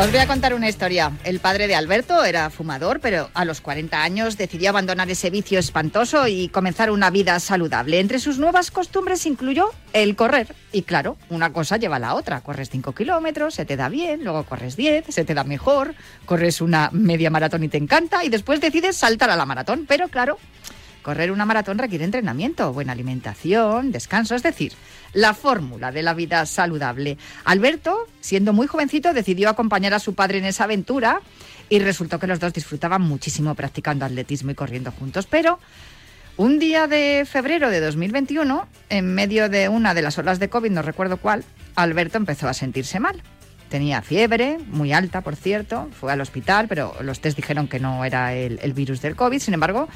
Os voy a contar una historia. El padre de Alberto era fumador, pero a los 40 años decidió abandonar ese vicio espantoso y comenzar una vida saludable. Entre sus nuevas costumbres incluyó el correr. Y claro, una cosa lleva a la otra. Corres 5 kilómetros, se te da bien, luego corres 10, se te da mejor, corres una media maratón y te encanta, y después decides saltar a la maratón. Pero claro, Correr una maratón requiere entrenamiento, buena alimentación, descanso, es decir, la fórmula de la vida saludable. Alberto, siendo muy jovencito, decidió acompañar a su padre en esa aventura y resultó que los dos disfrutaban muchísimo practicando atletismo y corriendo juntos. Pero un día de febrero de 2021, en medio de una de las olas de COVID, no recuerdo cuál, Alberto empezó a sentirse mal. Tenía fiebre, muy alta, por cierto, fue al hospital, pero los test dijeron que no era el, el virus del COVID. Sin embargo,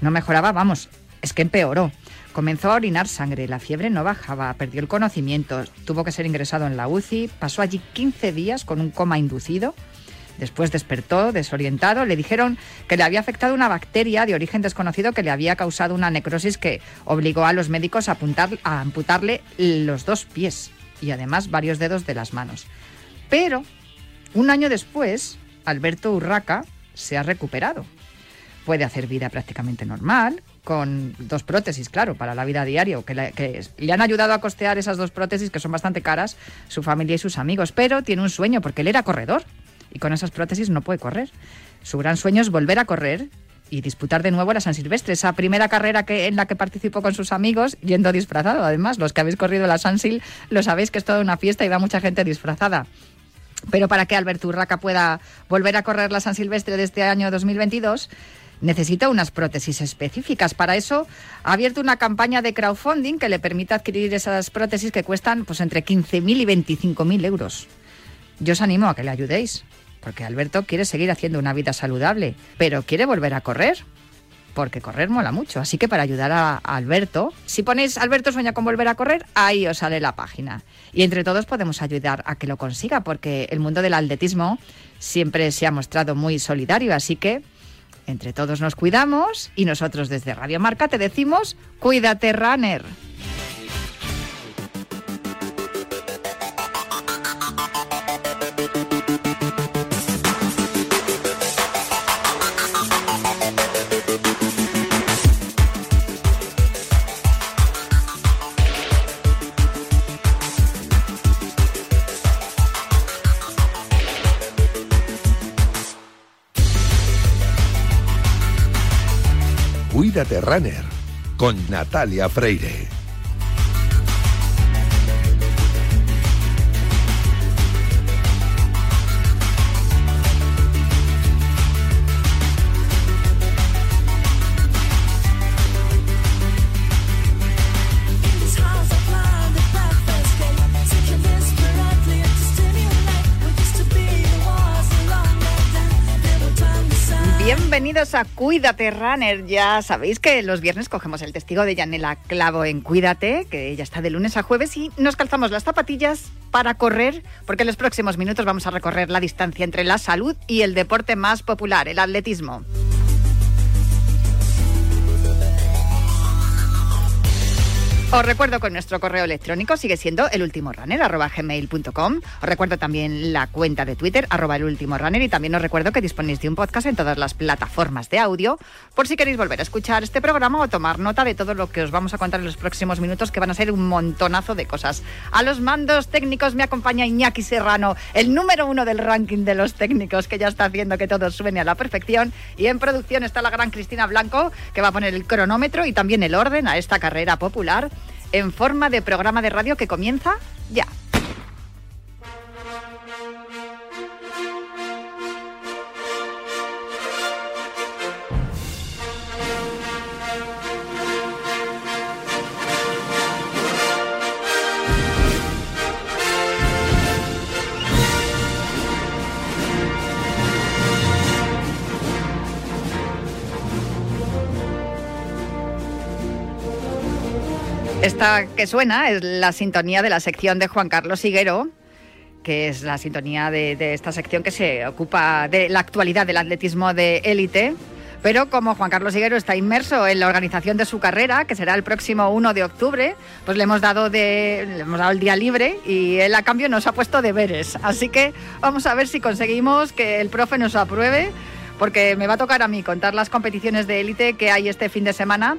no mejoraba, vamos, es que empeoró. Comenzó a orinar sangre, la fiebre no bajaba, perdió el conocimiento, tuvo que ser ingresado en la UCI, pasó allí 15 días con un coma inducido. Después despertó, desorientado, le dijeron que le había afectado una bacteria de origen desconocido que le había causado una necrosis que obligó a los médicos a, apuntar, a amputarle los dos pies y además varios dedos de las manos. Pero, un año después, Alberto Urraca se ha recuperado puede hacer vida prácticamente normal, con dos prótesis, claro, para la vida diaria, que que le han ayudado a costear esas dos prótesis, que son bastante caras, su familia y sus amigos, pero tiene un sueño, porque él era corredor, y con esas prótesis no puede correr. Su gran sueño es volver a correr y disputar de nuevo la San Silvestre, esa primera carrera que, en la que participó con sus amigos, yendo disfrazado. Además, los que habéis corrido la San Sil lo sabéis que es toda una fiesta y va mucha gente disfrazada. Pero para que Alberto Urraca pueda volver a correr la San Silvestre de este año 2022, necesita unas prótesis específicas. Para eso ha abierto una campaña de crowdfunding que le permite adquirir esas prótesis que cuestan pues, entre 15.000 y 25.000 euros. Yo os animo a que le ayudéis, porque Alberto quiere seguir haciendo una vida saludable, pero quiere volver a correr. Porque correr mola mucho. Así que para ayudar a, Alberto, si ponéis Alberto sueña con volver a correr, ahí os sale la página. Y entre todos podemos ayudar a que lo consiga, porque el mundo del atletismo siempre se ha mostrado muy solidario. Así que entre todos nos cuidamos y nosotros desde Radio Marca te decimos, cuídate, runner. Cuídate Runner con Natalia Freire. Bienvenidos a Cuídate Runner. Ya sabéis que los viernes cogemos el testigo de Yanela Clavo en Cuídate, que ya está de lunes a jueves, y nos calzamos las zapatillas para correr, porque en los próximos minutos vamos a recorrer la distancia entre la salud y el deporte más popular, el atletismo. Os recuerdo que nuestro correo electrónico sigue siendo elultimorunner.gmail.com. Os recuerdo también la cuenta de Twitter, arroba elultimorunner, y también os recuerdo que disponéis de un podcast en todas las plataformas de audio, por si queréis volver a escuchar este programa o tomar nota de todo lo que os vamos a contar en los próximos minutos, que van a ser un montonazo de cosas. A los mandos técnicos me acompaña Iñaki Serrano, el número uno del ranking de los técnicos, que ya está haciendo que todo suene a la perfección. Y en producción está la gran Cristina Blanco, que va a poner el cronómetro y también el orden a esta carrera popular en forma de programa de radio que comienza ya. Esta que suena es la sintonía de la sección de Juan Carlos Higuero, que es la sintonía de, esta sección que se ocupa de la actualidad del atletismo de élite. Pero como Juan Carlos Higuero está inmerso en la organización de su carrera, que será el próximo 1 de octubre, pues le hemos dado, de, le hemos dado el día libre y él a cambio nos ha puesto deberes. Así que vamos a ver si conseguimos que el profe nos apruebe, porque me va a tocar a mí contar las competiciones de élite que hay este fin de semana.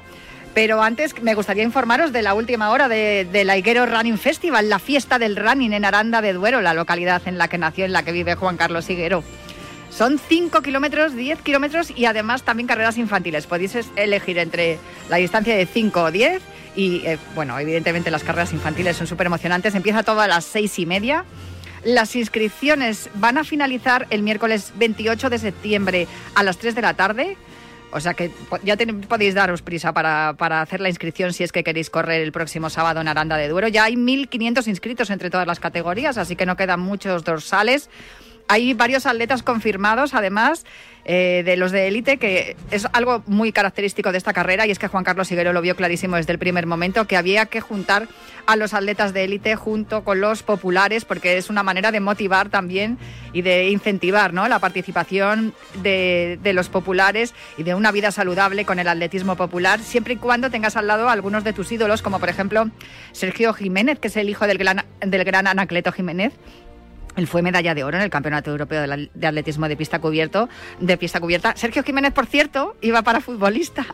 Pero antes me gustaría informaros de la última hora de, de, la Higuero Running Festival, la fiesta del running en Aranda de Duero, la localidad en la que nació, en la que vive Juan Carlos Higuero. Son 5 kilómetros, 10 kilómetros y además también carreras infantiles. Podéis elegir entre la distancia de 5 o 10 y, eh, bueno, evidentemente las carreras infantiles son súper emocionantes. Empieza todo a las 6 y media. Las inscripciones van a finalizar el miércoles 28 de septiembre a las 3 de la tarde. O sea que ya podéis daros prisa para, para, hacer la inscripción si es que queréis correr el próximo sábado en Aranda de Duero. Ya hay 1.500 inscritos entre todas las categorías, así que no quedan muchos dorsales. Hay varios atletas confirmados, además, eh, de los de élite, que es algo muy característico de esta carrera y es que Juan Carlos Higuero lo vio clarísimo desde el primer momento, que había que juntar a los atletas de élite junto con los populares, porque es una manera de motivar también y de incentivar ¿no? la participación de, de los populares y de una vida saludable con el atletismo popular, siempre y cuando tengas al lado a algunos de tus ídolos, como por ejemplo Sergio Jiménez, que es el hijo del gran, del gran Anacleto Jiménez, él fue medalla de oro en el Campeonato Europeo de Atletismo de pista cubierto, de pista cubierta. Sergio Jiménez, por cierto, iba para futbolista,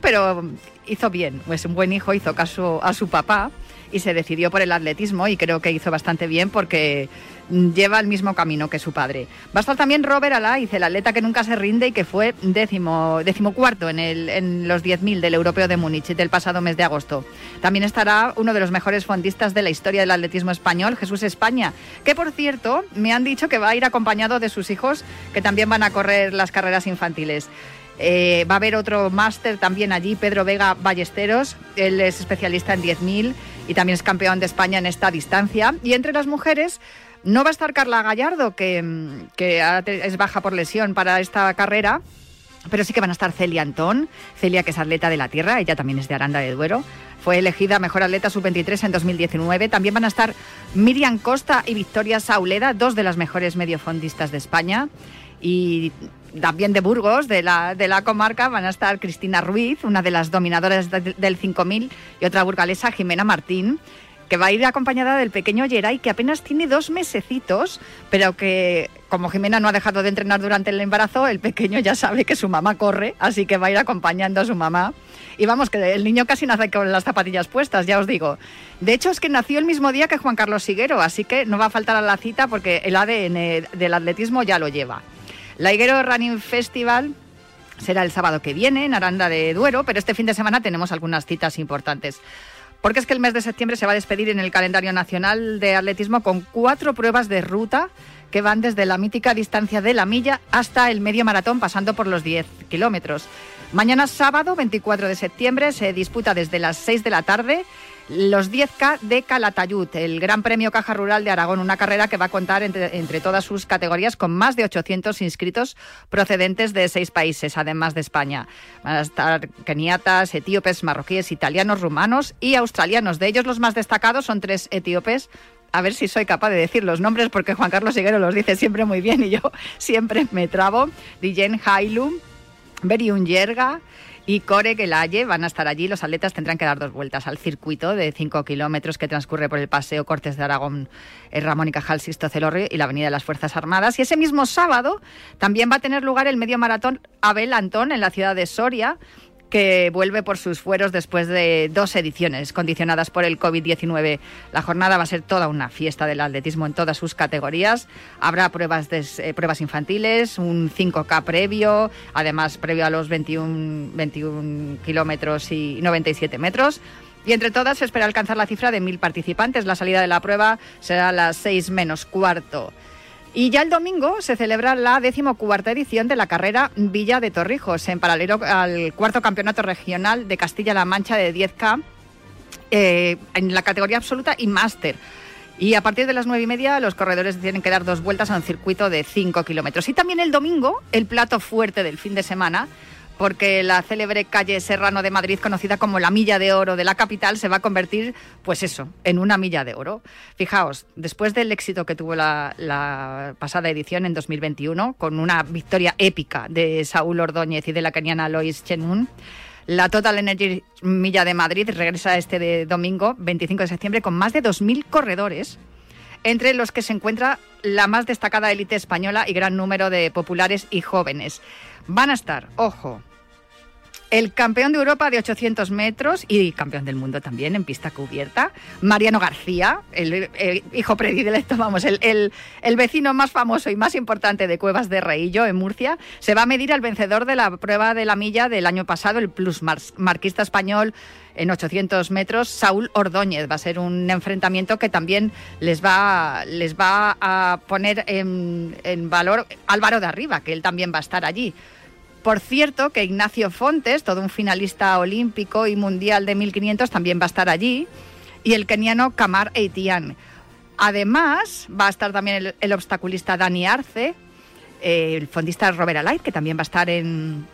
pero hizo bien, es un buen hijo, hizo caso a su papá y se decidió por el atletismo y creo que hizo bastante bien porque lleva el mismo camino que su padre. Va a estar también Robert Alaiz, el atleta que nunca se rinde y que fue décimo, décimo cuarto en, el, en los 10.000 del Europeo de Múnich del pasado mes de agosto. También estará uno de los mejores fondistas de la historia del atletismo español, Jesús España, que por cierto me han dicho que va a ir acompañado de sus hijos que también van a correr las carreras infantiles. Eh, va a haber otro máster también allí, Pedro Vega Ballesteros. Él es especialista en 10.000 y también es campeón de España en esta distancia. Y entre las mujeres no va a estar Carla Gallardo, que, es baja por lesión para esta carrera. Pero sí que van a estar Celia Antón, Celia que es atleta de la tierra, ella también es de Aranda de Duero, fue elegida mejor atleta sub-23 en 2019. También van a estar Miriam Costa y Victoria Sauleda, dos de las mejores mediofondistas de España. Y también de Burgos, de la, de la comarca, van a estar Cristina Ruiz, una de las dominadoras del 5000, y otra burgalesa, Jimena Martín, que va a ir acompañada del pequeño Geray, que apenas tiene dos mesecitos, pero que como Jimena no ha dejado de entrenar durante el embarazo, el pequeño ya sabe que su mamá corre, así que va a ir acompañando a su mamá. Y vamos, que el niño casi nace con las zapatillas puestas, ya os digo. De hecho, es que nació el mismo día que Juan Carlos Siguero, así que no va a faltar a la cita porque el ADN del atletismo ya lo lleva. La Higuero Running Festival será el sábado que viene en Aranda de Duero, pero este fin de semana tenemos algunas citas importantes. Porque es que el mes de septiembre se va a despedir en el calendario nacional de atletismo con cuatro pruebas de ruta que van desde la mítica distancia de la milla hasta el medio maratón, pasando por los 10 kilómetros. Mañana sábado, 24 de septiembre, se disputa desde las 6 de la tarde los 10K de Calatayud, el Gran Premio Caja Rural de Aragón, una carrera que va a contar entre, todas sus categorías con más de 800 inscritos procedentes de seis países, además de España. Van a estar keniatas, etíopes, marroquíes, italianos, rumanos y australianos. De ellos los más destacados son tres etíopes, a ver si soy capaz de decir los nombres porque Juan Carlos Higuero los dice siempre muy bien y yo siempre me trabo. Dijen Hailu, Beriun Yerga, y Core Gelaye van a estar allí. Los atletas tendrán que dar dos vueltas al circuito de 5 kilómetros que transcurre por el Paseo Cortes de Aragón, el Ramón y Cajal, Sisto Celorrio y la Avenida de las Fuerzas Armadas. Y ese mismo sábado también va a tener lugar el medio maratón Abel Antón en la ciudad de Soria que vuelve por sus fueros después de dos ediciones condicionadas por el COVID-19. La jornada va a ser toda una fiesta del atletismo en todas sus categorías. Habrá pruebas, eh, pruebas infantiles, un 5K previo, además previo a los 21, 21 kilómetros y 97 metros. Y entre todas se espera alcanzar la cifra de mil participantes. La salida de la prueba será a las 6 menos cuarto. Y ya el domingo se celebra la decimocuarta edición de la carrera Villa de Torrijos, en paralelo al cuarto campeonato regional de Castilla-La Mancha de 10K eh, en la categoría absoluta y máster. Y a partir de las nueve y media los corredores tienen que dar dos vueltas a un circuito de 5 kilómetros. Y también el domingo, el plato fuerte del fin de semana, porque la célebre calle Serrano de Madrid, conocida como la Milla de Oro de la capital, se va a convertir, pues eso, en una milla de oro. Fijaos, después del éxito que tuvo la, pasada edición en 2021, con una victoria épica de Saúl Ordóñez y de la keniana Lois Chenun, la Total Energy Milla de Madrid regresa este domingo, 25 de septiembre, con más de 2.000 corredores entre los que se encuentra la más destacada élite española y gran número de populares y jóvenes. Van a estar, ojo, el campeón de Europa de 800 metros y campeón del mundo también en pista cubierta, Mariano García, el, hijo predilecto, vamos, el, vecino más famoso y más importante de Cuevas de Reillo en Murcia, se va a medir al vencedor de la prueba de la milla del año pasado, el plus marquista español en 800 metros, Saúl Ordóñez. Va a ser un enfrentamiento que también les va, les va a poner en, en valor Álvaro de Arriba, que él también va a estar allí. Por cierto, que Ignacio Fontes, todo un finalista olímpico y mundial de 1500, también va a estar allí. Y el keniano Kamar Eitian. Además, va a estar también el, obstaculista Dani Arce, eh, el fondista Robert Alay, que también va a estar en,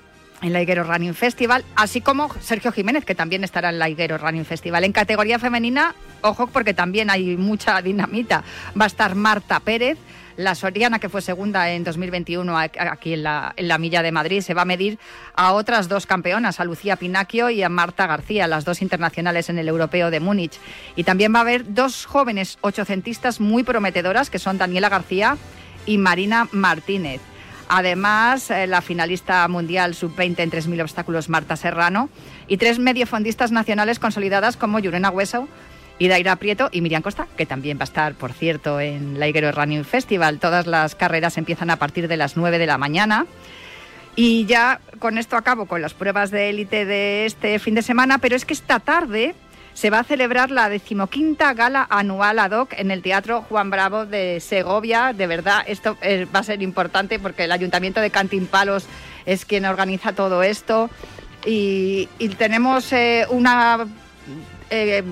en la Higuero Running Festival, así como Sergio Jiménez, que también estará en la Higuero Running Festival. En categoría femenina, ojo, porque también hay mucha dinamita. Va a estar Marta Pérez, la Soriana, que fue segunda en 2021 aquí en la, en la Milla de Madrid, se va a medir a otras dos campeonas, a Lucía Pinacchio y a Marta García, las dos internacionales en el Europeo de Múnich. Y también va a haber dos jóvenes ochocentistas muy prometedoras, que son Daniela García y Marina Martínez. Además, eh, la finalista mundial sub-20 en 3.000 obstáculos, Marta Serrano, y tres mediofondistas nacionales consolidadas como Yurena Hueso, Idaira Prieto y Miriam Costa, que también va a estar, por cierto, en la Higuero Running Festival. Todas las carreras empiezan a partir de las 9 de la mañana. Y ya con esto acabo con las pruebas de élite de este fin de semana, pero es que esta tarde se va a celebrar la decimoquinta gala anual ad hoc en el Teatro Juan Bravo de Segovia. De verdad, esto eh, va a ser importante porque el Ayuntamiento de Cantimpalos es quien organiza todo esto. Y, tenemos eh, una eh,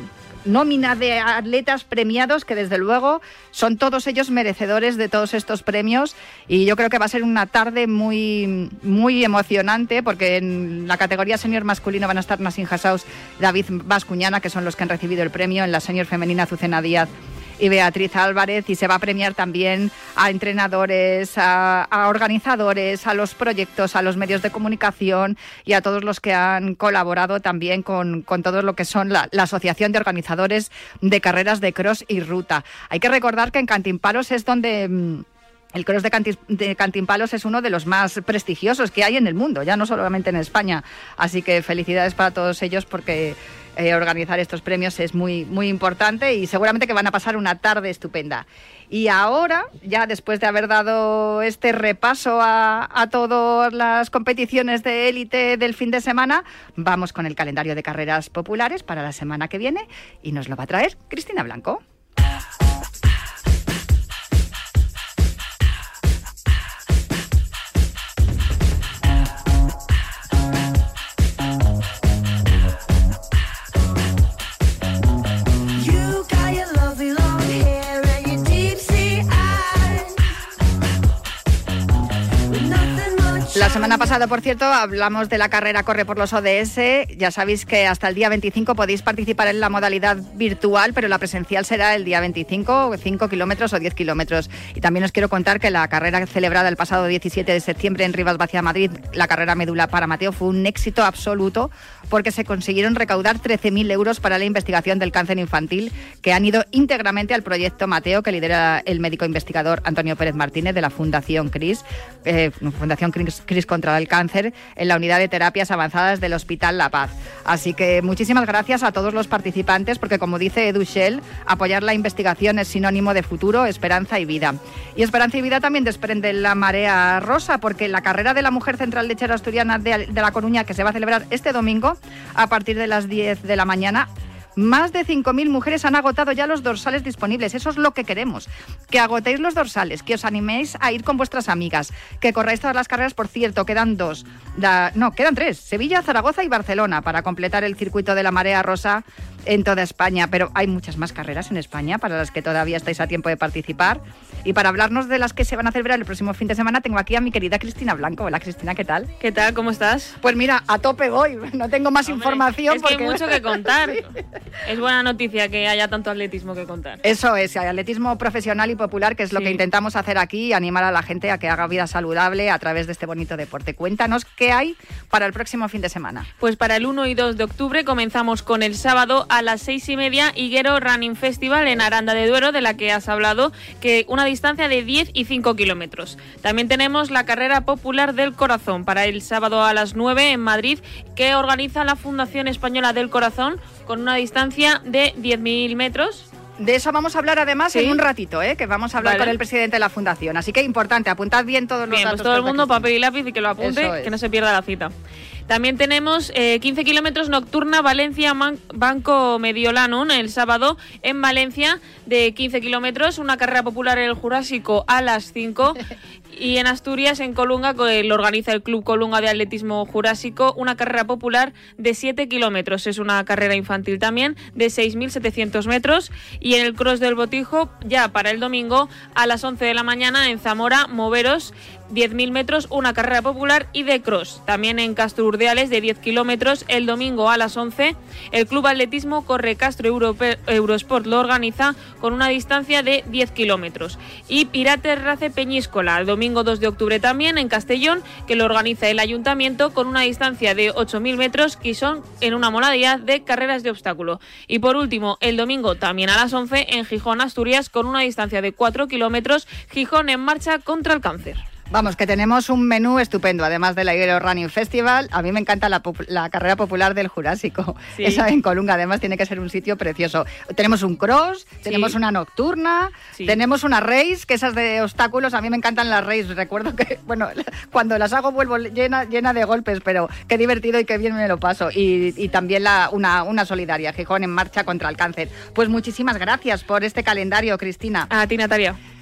nómina de atletas premiados que desde luego son todos ellos merecedores de todos estos premios. Y yo creo que va a ser una tarde muy muy emocionante porque en la categoría senior masculino van a estar Nassim Hassaus, David Vascuñana que son los que han recibido el premio, en la senior femenina Azucena Díaz y Beatriz Álvarez y se va a premiar también a entrenadores, a, organizadores, a los proyectos, a los medios de comunicación y a todos los que han colaborado también con, todo lo que son la, Asociación de Organizadores de Carreras de Cross y Ruta. Hay que recordar que en Cantimpalos es donde... Mm, el cross de, Cantimpalos es uno de los más prestigiosos que hay en el mundo, ya no solamente en España. Así que felicidades para todos ellos porque eh, organizar estos premios es muy, muy importante y seguramente que van a pasar una tarde estupenda. Y ahora, ya después de haber dado este repaso a, a todas las competiciones de élite del fin de semana, vamos con el calendario de carreras populares para la semana que viene y nos lo va a traer Cristina Blanco. Pasada, por cierto, hablamos de la carrera Corre por los ODS. Ya sabéis que hasta el día 25 podéis participar en la modalidad virtual, pero la presencial será el día 25, 5 kilómetros o 10 kilómetros. Y también os quiero contar que la carrera celebrada el pasado 17 de septiembre en Rivas Vacía, Madrid, la carrera médula para Mateo, fue un éxito absoluto porque se consiguieron recaudar 13.000 euros para la investigación del cáncer infantil, que han ido íntegramente al proyecto Mateo, que lidera el médico investigador Antonio Pérez Martínez de la Fundación CRIS, eh, Fundación CRIS Cris contra el Cáncer en la unidad de terapias avanzadas del Hospital La Paz. Así que muchísimas gracias a todos los participantes porque como dice Edu apoyar la investigación es sinónimo de futuro, esperanza y vida. Y esperanza y vida también desprende la marea rosa porque la carrera de la mujer central lechera asturiana de La Coruña que se va a celebrar este domingo a partir de las 10 de la mañana más de 5.000 mujeres han agotado ya los dorsales disponibles. Eso es lo que queremos. Que agotéis los dorsales, que os animéis a ir con vuestras amigas, que corráis todas las carreras. Por cierto, quedan dos. no, quedan tres. Sevilla, Zaragoza y Barcelona para completar el circuito de la marea rosa en toda España. Pero hay muchas más carreras en España para las que todavía estáis a tiempo de participar. Y para hablarnos de las que se van a celebrar el próximo fin de semana, tengo aquí a mi querida Cristina Blanco. Hola Cristina, ¿qué tal? ¿Qué tal? ¿Cómo estás? Pues mira, a tope voy. No tengo más información. Es que hay mucho que contar. Es buena noticia que haya tanto atletismo que contar. Eso es, atletismo profesional y popular, que es lo que intentamos hacer aquí, animar a la gente a que haga vida saludable a través de este bonito deporte. Cuéntanos qué hay para el próximo fin de semana. Pues para el 1 y 2 de octubre comenzamos con el sábado a las 6 y media Higuero Running Festival en Aranda de Duero, de la que has hablado, que una distancia de 10 y 5 kilómetros. También tenemos la carrera popular del corazón para el sábado a las 9 en Madrid, que organiza la Fundación Española del Corazón con una distancia de 10.000 metros. De eso vamos a hablar además en un ratito, ¿eh? que vamos a hablar con el presidente de la fundación. Así que importante, apuntad bien todos los bien, datos. Pues todo el mundo papel y lápiz y que lo apunte, que no se pierda la cita. También tenemos 15 eh, kilómetros nocturna Valencia-Banco Mediolanum el sábado en Valencia de 15 kilómetros, una carrera popular en el Jurásico a las 5 y en Asturias, en Colunga, lo organiza el Club Colunga de Atletismo Jurásico, una carrera popular de 7 kilómetros. Es una carrera infantil también de 6.700 metros. Y en el Cross del Botijo, ya para el domingo, a las 11 de la mañana en Zamora, Moveros, 10.000 metros, una carrera popular y de cross. También en Castro Urdiales de 10 kilómetros el domingo a las 11. El Club Atletismo Corre Castro Eurosport lo organiza con una distancia de 10 kilómetros. Y Pirates Race Peñíscola el domingo 2 de octubre también en Castellón, que lo organiza el ayuntamiento con una distancia de 8.000 metros que son en una modalidad de carreras de obstáculo. Y por último, el domingo también a las 11 en Gijón, Asturias, con una distancia de 4 kilómetros, Gijón en marcha contra el cáncer. Vamos, que tenemos un menú estupendo, además del Aguero Running Festival. A mí me encanta la, carrera popular del Jurásico. Esa en Colunga, además, tiene que ser un sitio precioso. Tenemos un cross, tenemos una nocturna, tenemos una race, que esas de obstáculos, a mí me encantan las races. Recuerdo que, bueno, cuando las hago vuelvo llena, llena de golpes, pero qué divertido y qué bien me lo paso. Y, también la, una, una solidaria, Gijón en marcha contra el cáncer. Pues muchísimas gracias por este calendario, Cristina. A ti, Natalia.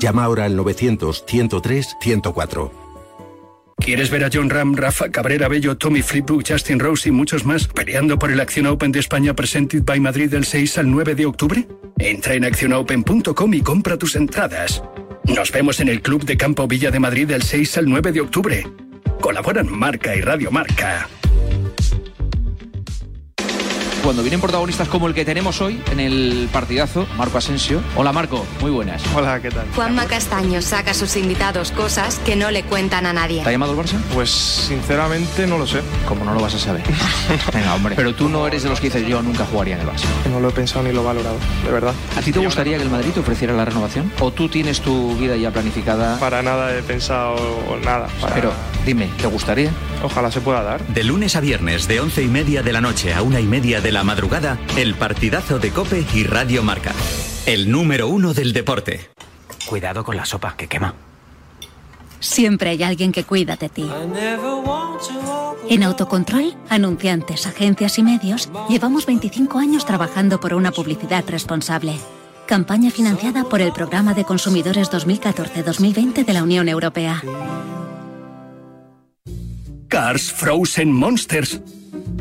Llama ahora al 900-103-104. ¿Quieres ver a John Ram, Rafa Cabrera Bello, Tommy Fleetwood, Justin Rose y muchos más peleando por el Acción Open de España Presented by Madrid del 6 al 9 de octubre? Entra en accionopen.com y compra tus entradas. Nos vemos en el Club de Campo Villa de Madrid del 6 al 9 de octubre. Colaboran Marca y Radio Marca cuando vienen protagonistas como el que tenemos hoy en el partidazo, Marco Asensio. Hola Marco, muy buenas. Hola, ¿qué tal? Juanma Castaño saca a sus invitados cosas que no le cuentan a nadie. ¿Te ha llamado el Barça? Pues sinceramente no lo sé. ¿Cómo no lo vas a saber? Venga, hombre. Pero tú no eres de los que dices yo nunca jugaría en el Barça. No lo he pensado ni lo he valorado, de verdad. ¿A ti te gustaría que el Madrid te ofreciera la renovación? ¿O tú tienes tu vida ya planificada? Para nada he pensado nada. Pero dime, ¿te gustaría? Ojalá se pueda dar. De lunes a viernes, de once y media de la noche a una y media de la madrugada, el partidazo de Cope y Radio Marca. El número uno del deporte. Cuidado con la sopa, que quema. Siempre hay alguien que cuida de ti. En Autocontrol, anunciantes, agencias y medios, llevamos 25 años trabajando por una publicidad responsable. Campaña financiada por el Programa de Consumidores 2014-2020 de la Unión Europea. Cars Frozen Monsters.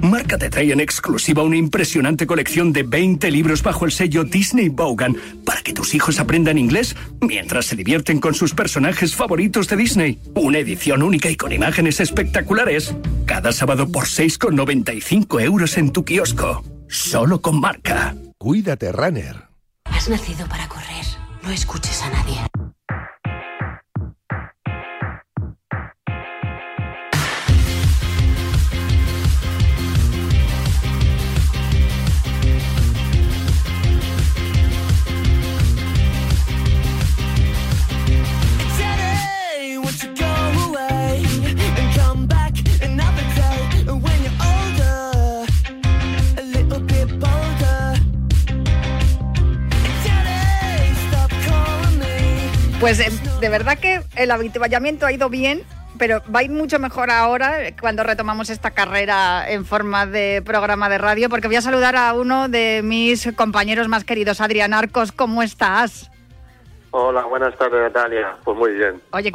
Marca te trae en exclusiva una impresionante colección de 20 libros bajo el sello Disney Bogan para que tus hijos aprendan inglés mientras se divierten con sus personajes favoritos de Disney. Una edición única y con imágenes espectaculares. Cada sábado por 6,95 euros en tu kiosco. Solo con marca. Cuídate, runner. Has nacido para correr. No escuches a nadie. Pues eh, de verdad que el habituallamiento ha ido bien, pero va a ir mucho mejor ahora cuando retomamos esta carrera en forma de programa de radio, porque voy a saludar a uno de mis compañeros más queridos, Adrián Arcos. ¿Cómo estás? Hola, buenas tardes, Natalia. Pues muy bien. Oye,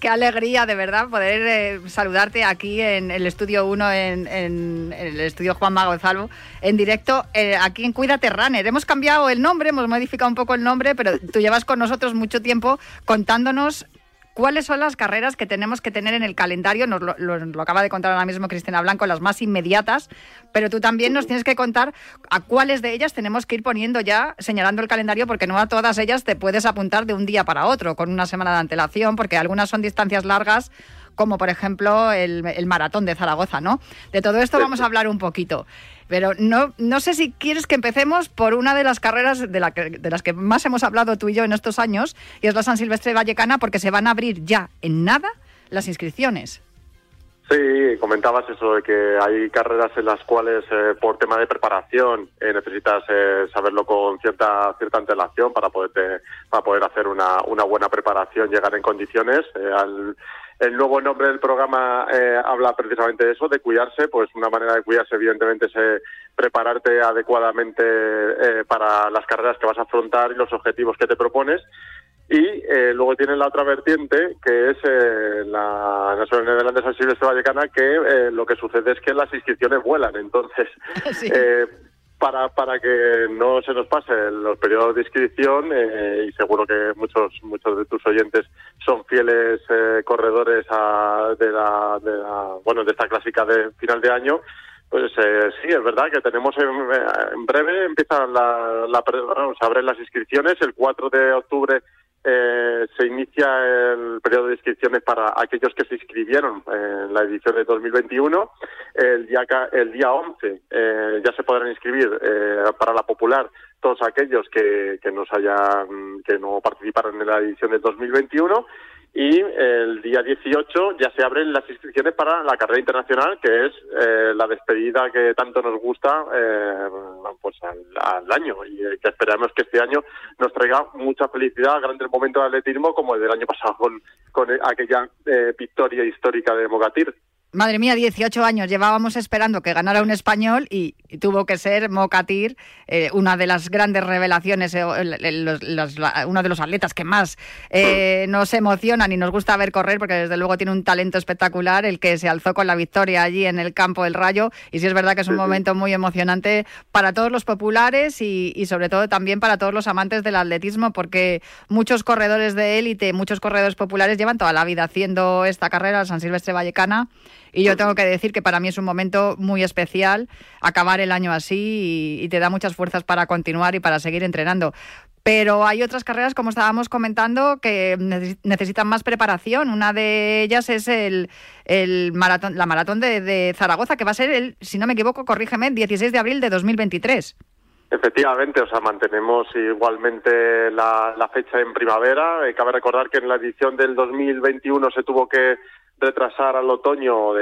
qué, alegría, de verdad, poder eh, saludarte aquí en el Estudio 1, en, el Estudio Juan Mago Gonzalo, en directo, eh, aquí en Cuídate Runner. Hemos cambiado el nombre, hemos modificado un poco el nombre, pero tú llevas con nosotros mucho tiempo contándonos ¿Cuáles son las carreras que tenemos que tener en el calendario? Nos lo, acaba de contar ahora mismo Cristina Blanco, las más inmediatas, pero tú también nos tienes que contar a cuáles de ellas tenemos que ir poniendo ya, señalando el calendario, porque no a todas ellas te puedes apuntar de un día para otro, con una semana de antelación, porque algunas son distancias largas, como por ejemplo el, el maratón de Zaragoza, ¿no? De todo esto vamos a hablar un poquito. Pero no, no sé si quieres que empecemos por una de las carreras de, la de las que más hemos hablado tú y yo en estos años, y es la San Silvestre Vallecana, porque se van a abrir ya en nada las inscripciones. Sí, comentabas eso de que hay carreras en las cuales eh, por tema de preparación eh, necesitas eh, saberlo con cierta cierta antelación para poder para poder hacer una, una buena preparación, llegar en condiciones. Al, el nuevo nombre del programa eh, habla precisamente de eso, de cuidarse. Pues una manera de cuidarse, evidentemente, es eh, prepararte adecuadamente eh, para las carreras que vas a afrontar y los objetivos que te propones. Y luego tiene la otra vertiente, que es la Nacional de San Silvestre Vallecana, que lo que sucede es que las inscripciones vuelan. Entonces, para, para que no se nos pasen los periodos de inscripción eh, y seguro que muchos muchos de tus oyentes son fieles eh, corredores de, la, de la bueno de esta clásica de final de año pues eh, sí es verdad que tenemos en, breve empiezan la, la se abren las inscripciones el 4 de octubre eh, se inicia el periodo de inscripciones para aquellos que se inscribieron en la edición de 2021. El día, el día 11 eh, ya se podrán inscribir eh, para la popular todos aquellos que, que nos hayan, que no participaron en la edición de 2021 y el día 18 ya se abren las inscripciones para la carrera internacional, que es eh, la despedida que tanto nos gusta eh, pues al, año y eh, que esperamos que este año nos traiga mucha felicidad, grandes momentos de atletismo como el del año pasado con, con aquella victoria histórica de Mogatir. Madre mía, 18 años llevábamos esperando que ganara un español y, tuvo que ser Mocatir, eh, una de las grandes revelaciones, eh, uno de los atletas que más eh, nos emocionan y nos gusta ver correr, porque desde luego tiene un talento espectacular, el que se alzó con la victoria allí en el campo del Rayo. Y sí es verdad que es un momento muy emocionante para todos los populares y, y sobre todo también para todos los amantes del atletismo, porque muchos corredores de élite, muchos corredores populares llevan toda la vida haciendo esta carrera, San Silvestre Vallecana. Y yo tengo que decir que para mí es un momento muy especial acabar el año así y, te da muchas fuerzas para continuar y para seguir entrenando. Pero hay otras carreras, como estábamos comentando, que necesitan más preparación. Una de ellas es el, el maratón, la maratón de, Zaragoza, que va a ser, el, si no me equivoco, corrígeme, 16 de abril de 2023. Efectivamente, o sea, mantenemos igualmente la, la fecha en primavera. Eh, cabe recordar que en la edición del 2021 se tuvo que retrasar al otoño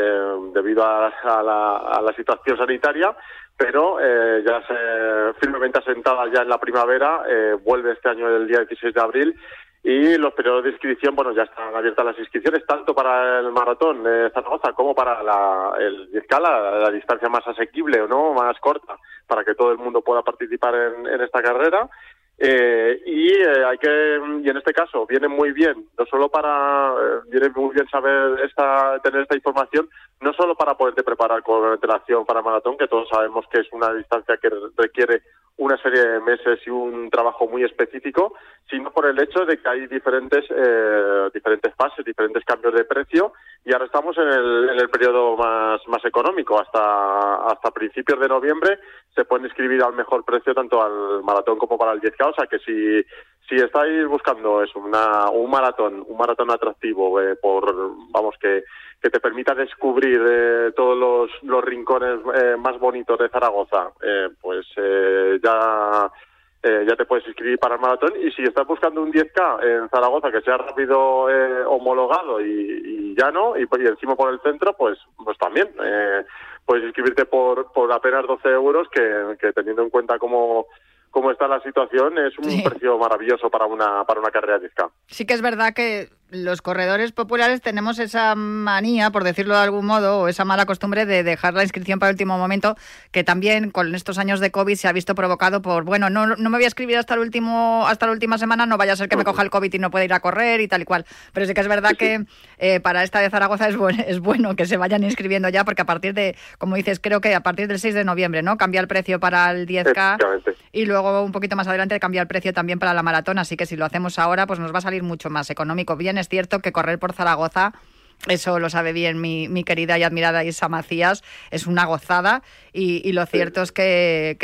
debido a, la, situación sanitaria, pero eh, ya se, firmemente asentada ya en la primavera, eh, vuelve este año el día 16 de abril y los periodos de inscripción, bueno, ya están abiertas las inscripciones tanto para el maratón de Zaragoza como para la, el la, distancia más asequible o no, más corta, para que todo el mundo pueda participar en esta carrera. Eh, y eh, hay que y en este caso viene muy bien no solo para eh, viene muy bien saber esta tener esta información no solo para poderte preparar con antelación para maratón que todos sabemos que es una distancia que requiere una serie de meses y un trabajo muy específico sino por el hecho de que hay diferentes diferentes fases diferentes cambios de precio y ahora estamos en el, en el periodo más más económico. Hasta hasta principios de noviembre se pueden inscribir al mejor precio tanto al maratón como para el 10K, o sea que si, si estáis buscando eso, una, un maratón, un maratón atractivo, eh, por, vamos, que, que te permita descubrir eh, todos los, los rincones eh, más bonitos de Zaragoza, pues ya... ya te puedes inscribir para el maratón y si estás buscando un 10K en Zaragoza que sea rápido homologado y, y, ya no y, y, encima por el centro pues pues también puedes inscribirte por, por apenas 12 euros, que, teniendo en cuenta cómo, cómo está la situación, es un precio maravilloso para una, para una carrera de 10K. Sí que es verdad que los corredores populares tenemos esa manía, por decirlo de algún modo, o esa mala costumbre de dejar la inscripción para el último momento, que también con estos años de COVID se ha visto provocado por, bueno, no, no me voy a escribir hasta el último, hasta la última semana, no vaya a ser que me coja el COVID y no pueda ir a correr y tal y cual. Pero sí que es verdad que eh, para esta de Zaragoza es, es bueno que se vayan inscribiendo ya, porque a partir de, como dices, creo que a partir del 6 de noviembre, ¿no? Cambia el precio para el 10K y luego un poquito más adelante cambia el precio también para la maratón, así que si lo hacemos ahora, pues nos va a salir mucho más económico. Bien, es cierto que correr por Zaragoza eso lo sabe bien mi, mi, querida y admirada Isa Macías, es una gozada y, lo cierto es que,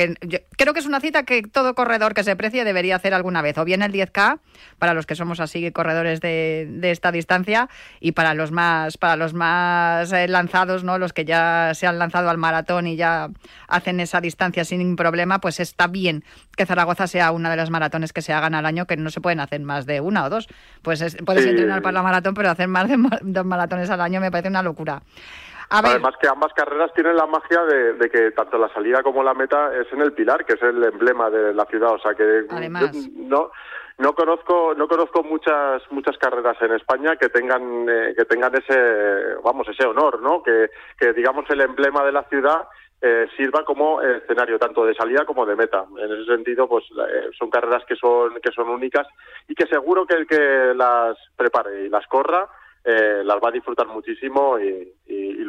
creo que es una cita que todo corredor que se precie debería hacer alguna vez, o bien el 10K, para los que somos así corredores de, de esta distancia, y para los más, para los más eh, lanzados, ¿no? los que ya se han lanzado al maratón y ya hacen esa distancia sin problema, pues está bien que Zaragoza sea una de las maratones que se hagan al año, que no se pueden hacer más de una o dos. Pues puedes entrenar para la maratón, pero hacer más de dos maratones al año me parece una locura. Además que ambas carreras tienen la magia de, que tanto la salida como la meta es en el Pilar, que es el emblema de la ciudad. O sea que no no conozco no conozco muchas muchas carreras en España que tengan eh, que tengan ese vamos ese honor, ¿no? Que, que digamos el emblema de la ciudad eh, sirva como escenario tanto de salida como de meta. En ese sentido, pues eh, son carreras que son que son únicas y que seguro que el que las prepare y las corra eh, las va a disfrutar muchísimo y,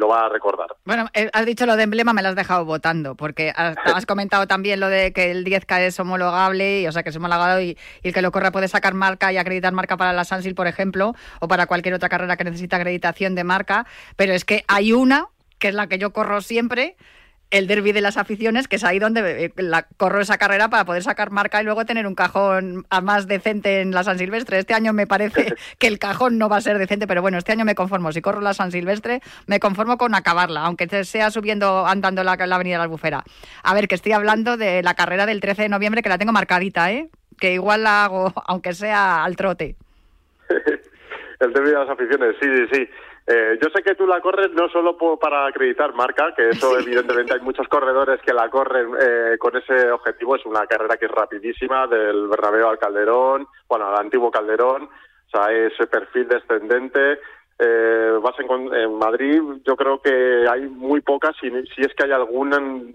lo va a recordar. Bueno, has dicho lo de emblema, me lo has dejado votando, porque has, comentado también lo de que el 10K es homologable, y, o sea, que es homologado y, y, el que lo corra puede sacar marca y acreditar marca para la Sansil, por ejemplo, o para cualquier otra carrera que necesita acreditación de marca, pero es que hay una, que es la que yo corro siempre, el derby de las aficiones, que es ahí donde eh, la, corro esa carrera para poder sacar marca y luego tener un cajón a más decente en la San Silvestre. Este año me parece que el cajón no va a ser decente, pero bueno, este año me conformo. Si corro la San Silvestre, me conformo con acabarla, aunque sea subiendo, andando la, la Avenida de la Albufera. A ver, que estoy hablando de la carrera del 13 de noviembre, que la tengo marcadita, ¿eh? Que igual la hago, aunque sea al trote. el derby de las aficiones, sí, sí, sí. Eh, yo sé que tú la corres no solo para acreditar marca, que eso evidentemente hay muchos corredores que la corren eh, con ese objetivo. Es una carrera que es rapidísima, del Bernabéu al Calderón, bueno, al antiguo Calderón. O sea, ese perfil descendente eh, vas en, en, Madrid, yo creo que hay muy pocas, si, si es que hay algún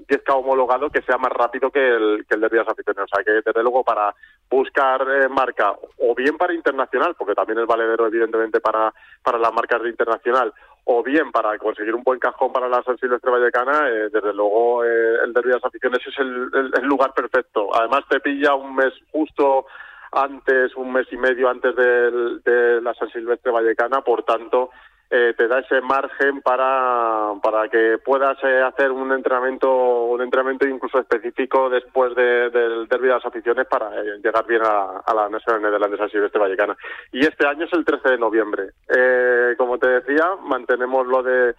10K homologado que sea más rápido que el, que el de Vías Aficiones. O sea, que desde luego para buscar eh, marca, o bien para internacional, porque también es valedero evidentemente para, para las marcas de internacional, o bien para conseguir un buen cajón para la San Silvestre desde luego eh, el de Vías Aficiones es el lugar perfecto. Además te pilla un mes justo antes, un mes y medio antes de, la San Silvestre Vallecana, por tanto, eh, te da ese margen para, para que puedas eh, hacer un entrenamiento un entrenamiento incluso específico después del derbi de las aficiones para eh, llegar bien a, la National de San Silvestre Vallecana. Y este año es el 13 de noviembre. como te decía, mantenemos lo de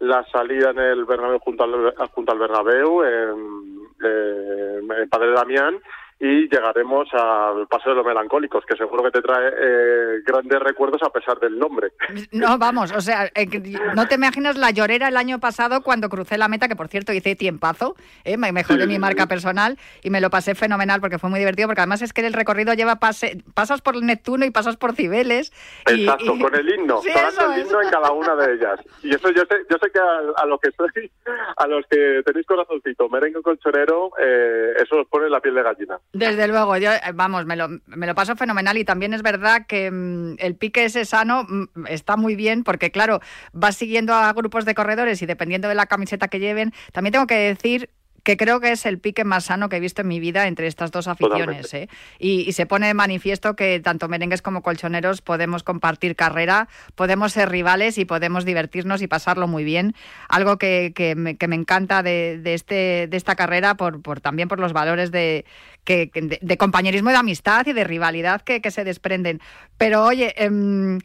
la salida en el Bernabéu junto al, junto al Bernabéu, en, en Padre Damián, y llegaremos al Paseo de los Melancólicos, que seguro que te trae eh, grandes recuerdos a pesar del nombre. No, vamos, o sea, eh, no te imaginas la llorera el año pasado cuando crucé la meta, que por cierto hice tiempazo, eh, me mejoré mi marca personal y me lo pasé fenomenal porque fue muy divertido, porque además es que el recorrido lleva pase, pasas por Neptuno y pasas por Cibeles. Exacto, con el himno, el himno en cada una de ellas. Y eso yo sé, yo sé que a, los que soy, a los que tenéis corazoncito, merengue colchonero, eh, eso os pone la piel de gallina. Desde luego, yo, eh, vamos, me lo, me lo paso fenomenal y también es verdad que mm, el pique ese sano mm, está muy bien porque, claro, vas siguiendo a grupos de corredores y dependiendo de la camiseta que lleven, también tengo que decir que creo que es el pique más sano que he visto en mi vida entre estas dos aficiones. ¿eh? Y, se pone de manifiesto que tanto merengues como colchoneros podemos compartir carrera, podemos ser rivales y podemos divertirnos y pasarlo muy bien. Algo que, que, me, encanta de, este, de esta carrera, por, por también por los valores de, que, de, compañerismo y de amistad y de rivalidad que, se desprenden. Pero oye... Em,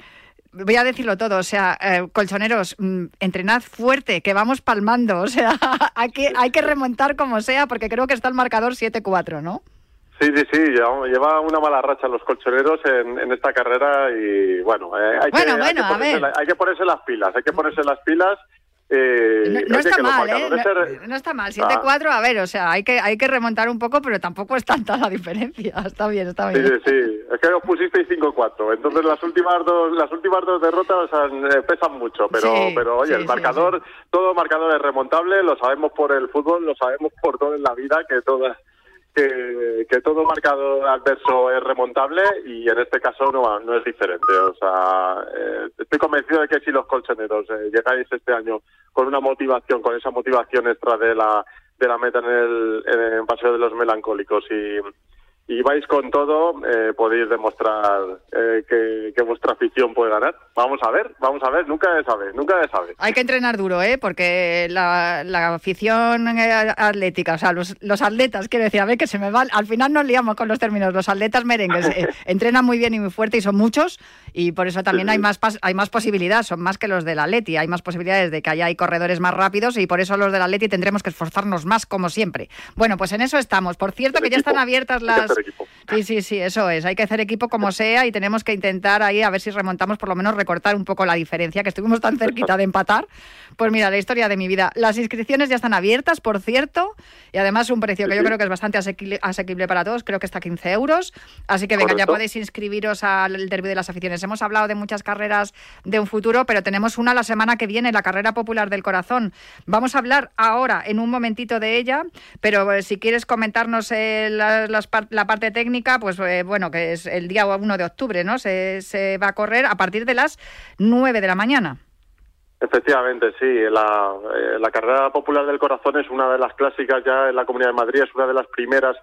voy a decirlo todo, o sea, eh, colchoneros, mm, entrenad fuerte, que vamos palmando, o sea, hay que, hay que remontar como sea, porque creo que está el marcador 7-4, ¿no? Sí, sí, sí, lleva una mala racha los colchoneros en, esta carrera y bueno, eh, hay, que, hay, que ponerse, las pilas, hay que ponerse las pilas Eh, no, está mal, ¿eh? No, está mal. 7-4, a ver, o sea, hay que, hay que remontar un poco, pero tampoco es tanta la diferencia. Está bien, está bien. Sí, sí, Es que os pusisteis 5-4. Entonces las últimas dos, las últimas dos derrotas eh, pesan mucho. Pero, pero oye, el marcador, todo marcador es remontable, lo sabemos por el fútbol, lo sabemos por todo en la vida, que todas que, todo marcado adverso es remontable y en este caso no, no es diferente. O sea, eh, estoy convencido de que si los colchoneros eh, llegáis este año con una motivación, con esa motivación extra de la de la meta en el, en el paseo de los melancólicos y y vais con todo, eh, podéis demostrar eh, que, vuestra afición puede ganar. Vamos a ver, vamos a ver, nunca se sabe, nunca se sabe. Hay que entrenar duro, ¿eh? Porque la, afición eh, atlética, o sea, los, los, atletas, quiero decir, a ver que se me va, al final nos liamos con los términos, los atletas merengues eh, entrenan muy bien y muy fuerte y son muchos y por eso también hay más hay más posibilidades, son más que los del Atleti, hay más posibilidades de que haya hay corredores más rápidos y por eso los del Atleti tendremos que esforzarnos más como siempre. Bueno, pues en eso estamos. Por cierto, que ya están abiertas las Sí, sí, sí, eso es. Hay que hacer equipo como sea y tenemos que intentar ahí a ver si remontamos, por lo menos recortar un poco la diferencia, que estuvimos tan cerquita de empatar. Pues mira, la historia de mi vida. Las inscripciones ya están abiertas, por cierto, y además un precio que yo creo que es bastante asequible, para todos, creo que está a 15 euros. Así que venga, ya podéis inscribiros al Derby de las Aficiones. Hemos hablado de muchas carreras de un futuro, pero tenemos una la semana que viene, la carrera popular del corazón. Vamos a hablar ahora en un momentito de ella, pero eh, si quieres comentarnos eh, la, la parte técnica, pues eh, bueno, que es el día 1 de octubre, ¿no? Se, se va a correr a partir de las 9 de la mañana. Efectivamente, sí. La, eh, la, carrera popular del corazón es una de las clásicas ya en la Comunidad de Madrid, es una de las primeras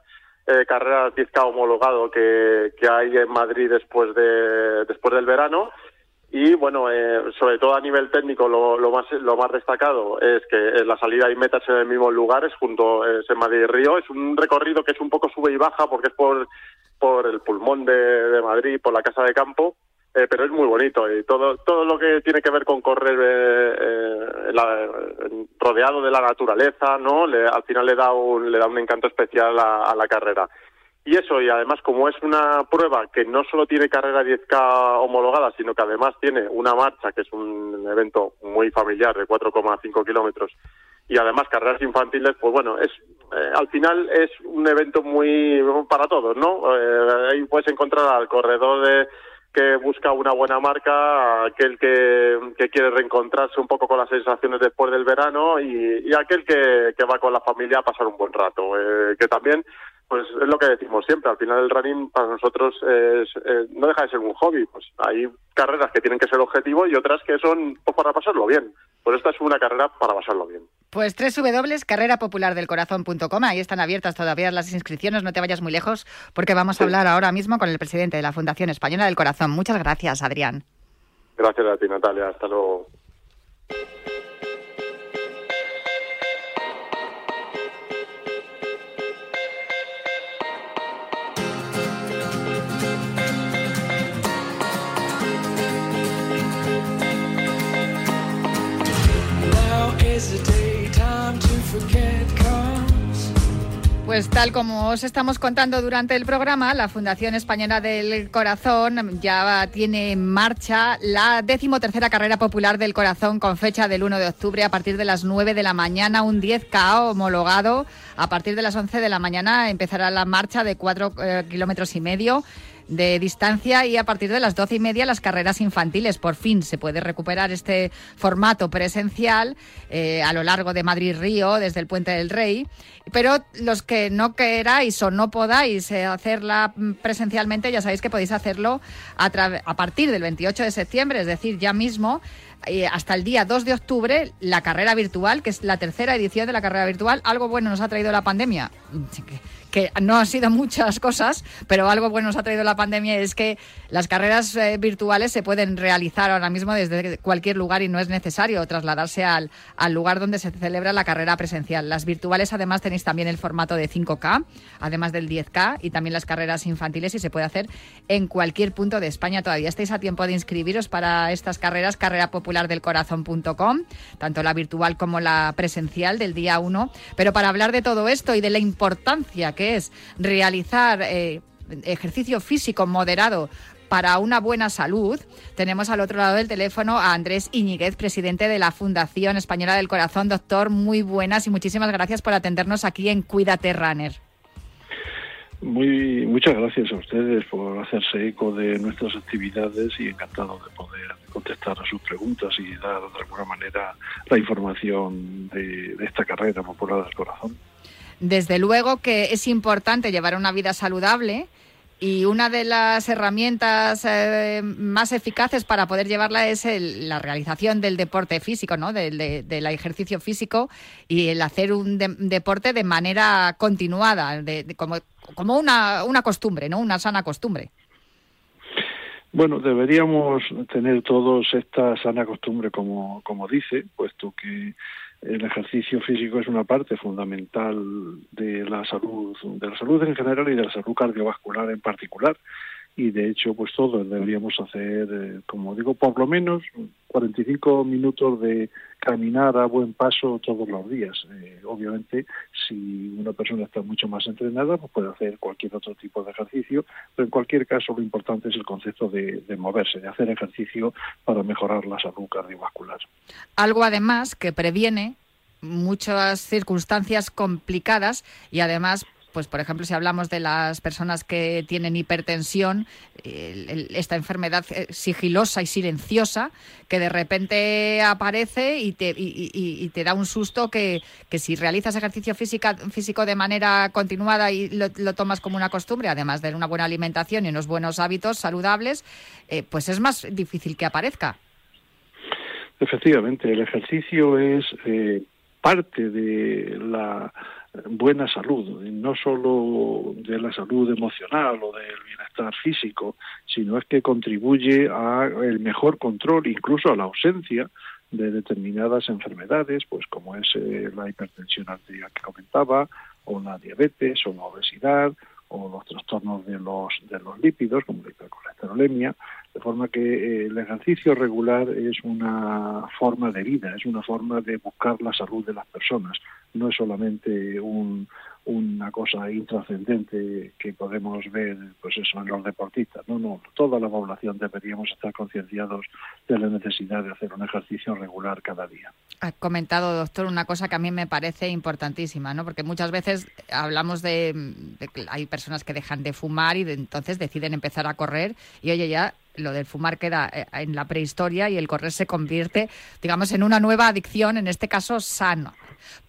eh, carreras 10K homologado que, que, hay en Madrid después de después del verano. Y bueno, eh, sobre todo a nivel técnico, lo, lo, más lo más destacado es que la salida y metas en el mismo lugares, junto es en Madrid Río. Es un recorrido que es un poco sube y baja porque es por, por el pulmón de Madrid, por la casa de campo eh, pero es muy bonito y todo todo lo que tiene que ver con correr eh, eh, rodeado de la naturaleza no le, al final le da un le da un encanto especial a, la carrera. Y eso y además como es una prueba que no solo tiene carrera 10k homologada sino que además tiene una marcha que es un evento muy familiar de 4,5 kilómetros y además carreras infantiles pues bueno es al final es un evento muy para todos no ahí puedes encontrar al corredor de que busca una buena marca, aquel que, que, quiere reencontrarse un poco con las sensaciones después del verano y, y aquel que, que, va con la familia a pasar un buen rato. Eh, que también, pues es lo que decimos siempre, al final el running para nosotros es, eh, no deja de ser un hobby. Pues hay carreras que tienen que ser objetivo y otras que son pues, para pasarlo bien. Pues esta es una carrera para pasarlo bien. Pues www.carrerapopulardelcorazon.com, ahí están abiertas todavía las inscripciones, no te vayas muy lejos, porque vamos a hablar ahora mismo con el presidente de la Fundación Española del Corazón. Muchas gracias, Adrián. Gracias a ti, Natalia. Hasta luego. Pues tal como os estamos contando durante el programa, la Fundación Española del Corazón ya tiene en marcha la decimotercera carrera popular del corazón con fecha del 1 de octubre a partir de las 9 de la mañana, un 10K homologado. A partir de las 11 de la mañana empezará la marcha de 4 eh, kilómetros y medio de distancia y a partir de las doce y media las carreras infantiles. Por fin se puede recuperar este formato presencial eh, a lo largo de Madrid-Río, desde el Puente del Rey. Pero los que no queráis o no podáis eh, hacerla presencialmente, ya sabéis que podéis hacerlo a, a partir del 28 de septiembre, es decir, ya mismo eh, hasta el día 2 de octubre la carrera virtual, que es la tercera edición de la carrera virtual. Algo bueno nos ha traído la pandemia que no han sido muchas cosas, pero algo bueno nos ha traído la pandemia es que las carreras eh, virtuales se pueden realizar ahora mismo desde cualquier lugar y no es necesario trasladarse al, al, lugar donde se celebra la carrera presencial. Las virtuales además tenéis también el formato de 5K, además del 10K y también las carreras infantiles y se puede hacer en cualquier punto de España. Todavía estáis a tiempo de inscribiros para estas carreras, carrerapopulardelcorazón.com, tanto la virtual como la presencial del día 1. Pero para hablar de todo esto y de la importancia que es realizar eh, ejercicio físico moderado para una buena salud. Tenemos al otro lado del teléfono a Andrés Iñiguez, presidente de la Fundación Española del Corazón. Doctor, muy buenas y muchísimas gracias por atendernos aquí en Cuídate Runner. Muy, muchas gracias a ustedes por hacerse eco de nuestras actividades y encantado de poder contestar a sus preguntas y dar de alguna manera la información de, esta carrera popular del corazón. Desde luego que es importante llevar una vida saludable y una de las herramientas eh, más eficaces para poder llevarla es la realización del deporte físico, ¿no? del ejercicio físico y el hacer un deporte de manera continuada, de, como como una, una costumbre, ¿no? Una sana costumbre. Bueno, deberíamos tener todos esta sana costumbre, como, como dice, puesto que el ejercicio físico es una parte fundamental de la salud, de la salud en general y de la salud cardiovascular en particular y de hecho pues todos deberíamos hacer, eh, como digo, por lo menos 45 minutos de caminar a buen paso todos los días. Eh, obviamente, si una persona está mucho más entrenada, pues puede hacer cualquier otro tipo de ejercicio, pero en cualquier caso lo importante es el concepto de, de moverse, de hacer ejercicio para mejorar la salud cardiovascular. Algo además que previene muchas circunstancias complicadas y además pues por ejemplo, si hablamos de las personas que tienen hipertensión, esta enfermedad eh, sigilosa y silenciosa que de repente aparece y te, y, te da un susto que, si realizas ejercicio físico de manera continuada y lo, tomas como una costumbre, además de una buena alimentación y unos buenos hábitos saludables, eh, pues es más difícil que aparezca. Efectivamente, el ejercicio es eh, parte de la buena salud, no solo de la salud emocional o del bienestar físico, sino es que contribuye a el mejor control, incluso a la ausencia de determinadas enfermedades, pues como es eh, la hipertensión arterial que comentaba, o la diabetes, o la obesidad, o los trastornos de los, de los lípidos, como la hipercolesterolemia, de forma que eh, el ejercicio regular es una forma de vida, es una forma de buscar la salud de las personas, no es solamente un, una cosa intrascendente que podemos ver pues eso en los deportistas no no toda la población deberíamos estar concienciados de la necesidad de hacer un ejercicio regular cada día. Ha comentado doctor una cosa que a mí me parece importantísima no porque muchas veces hablamos de, que hay personas que dejan de fumar y entonces deciden empezar a correr y oye ya lo del fumar queda eh, en la prehistoria y el correr se convierte, digamos, en una nueva adicción, en este caso sano.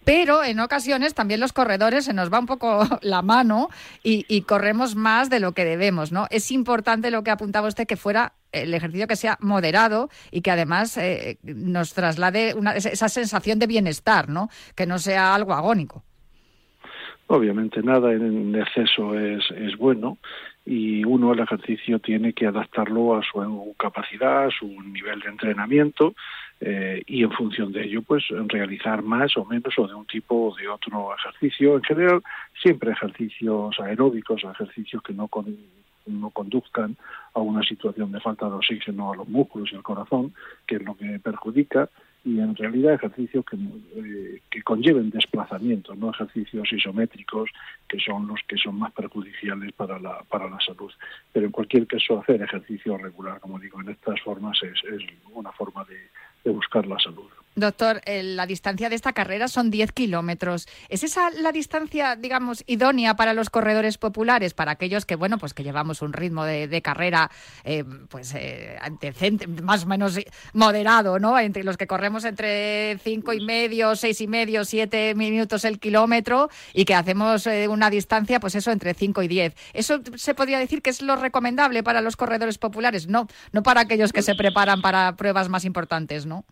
Pero en ocasiones también los corredores se nos va un poco la mano y, corremos más de lo que debemos, ¿no? Es importante lo que apuntaba usted que fuera el ejercicio que sea moderado y que además eh, nos traslade esa sensación de bienestar, ¿no? Que no sea algo agónico. Obviamente nada en exceso es, es bueno y uno el ejercicio tiene que adaptarlo a su capacidad, a su nivel de entrenamiento eh, y en función de ello pues realizar más o menos o de un tipo o de otro ejercicio. En general siempre ejercicios aeróbicos, ejercicios que no, no conduzcan a una situación de falta de oxígeno a los músculos y al corazón, que es lo que perjudica y en realidad ejercicios que, eh, que conlleven desplazamientos, no ejercicios isométricos que son los que son más perjudiciales para la, para la salud. Pero en cualquier caso, hacer ejercicio regular, como digo, en estas formas es, es una forma de, de buscar la salud. Doctor, la distancia de esta carrera son 10 kilómetros. ¿Es esa la distancia, digamos, idónea para los corredores populares, para aquellos que, bueno, pues que llevamos un ritmo de, carrera, eh, pues, eh, más o menos moderado, ¿no? Entre los que corremos entre cinco y medio, seis y medio, siete minutos el kilómetro y que hacemos eh, una distancia, pues eso, entre 5 y 10. ¿Eso se podría decir que es lo recomendable para los corredores populares? No, no para aquellos que se preparan para pruebas más importantes, ¿no?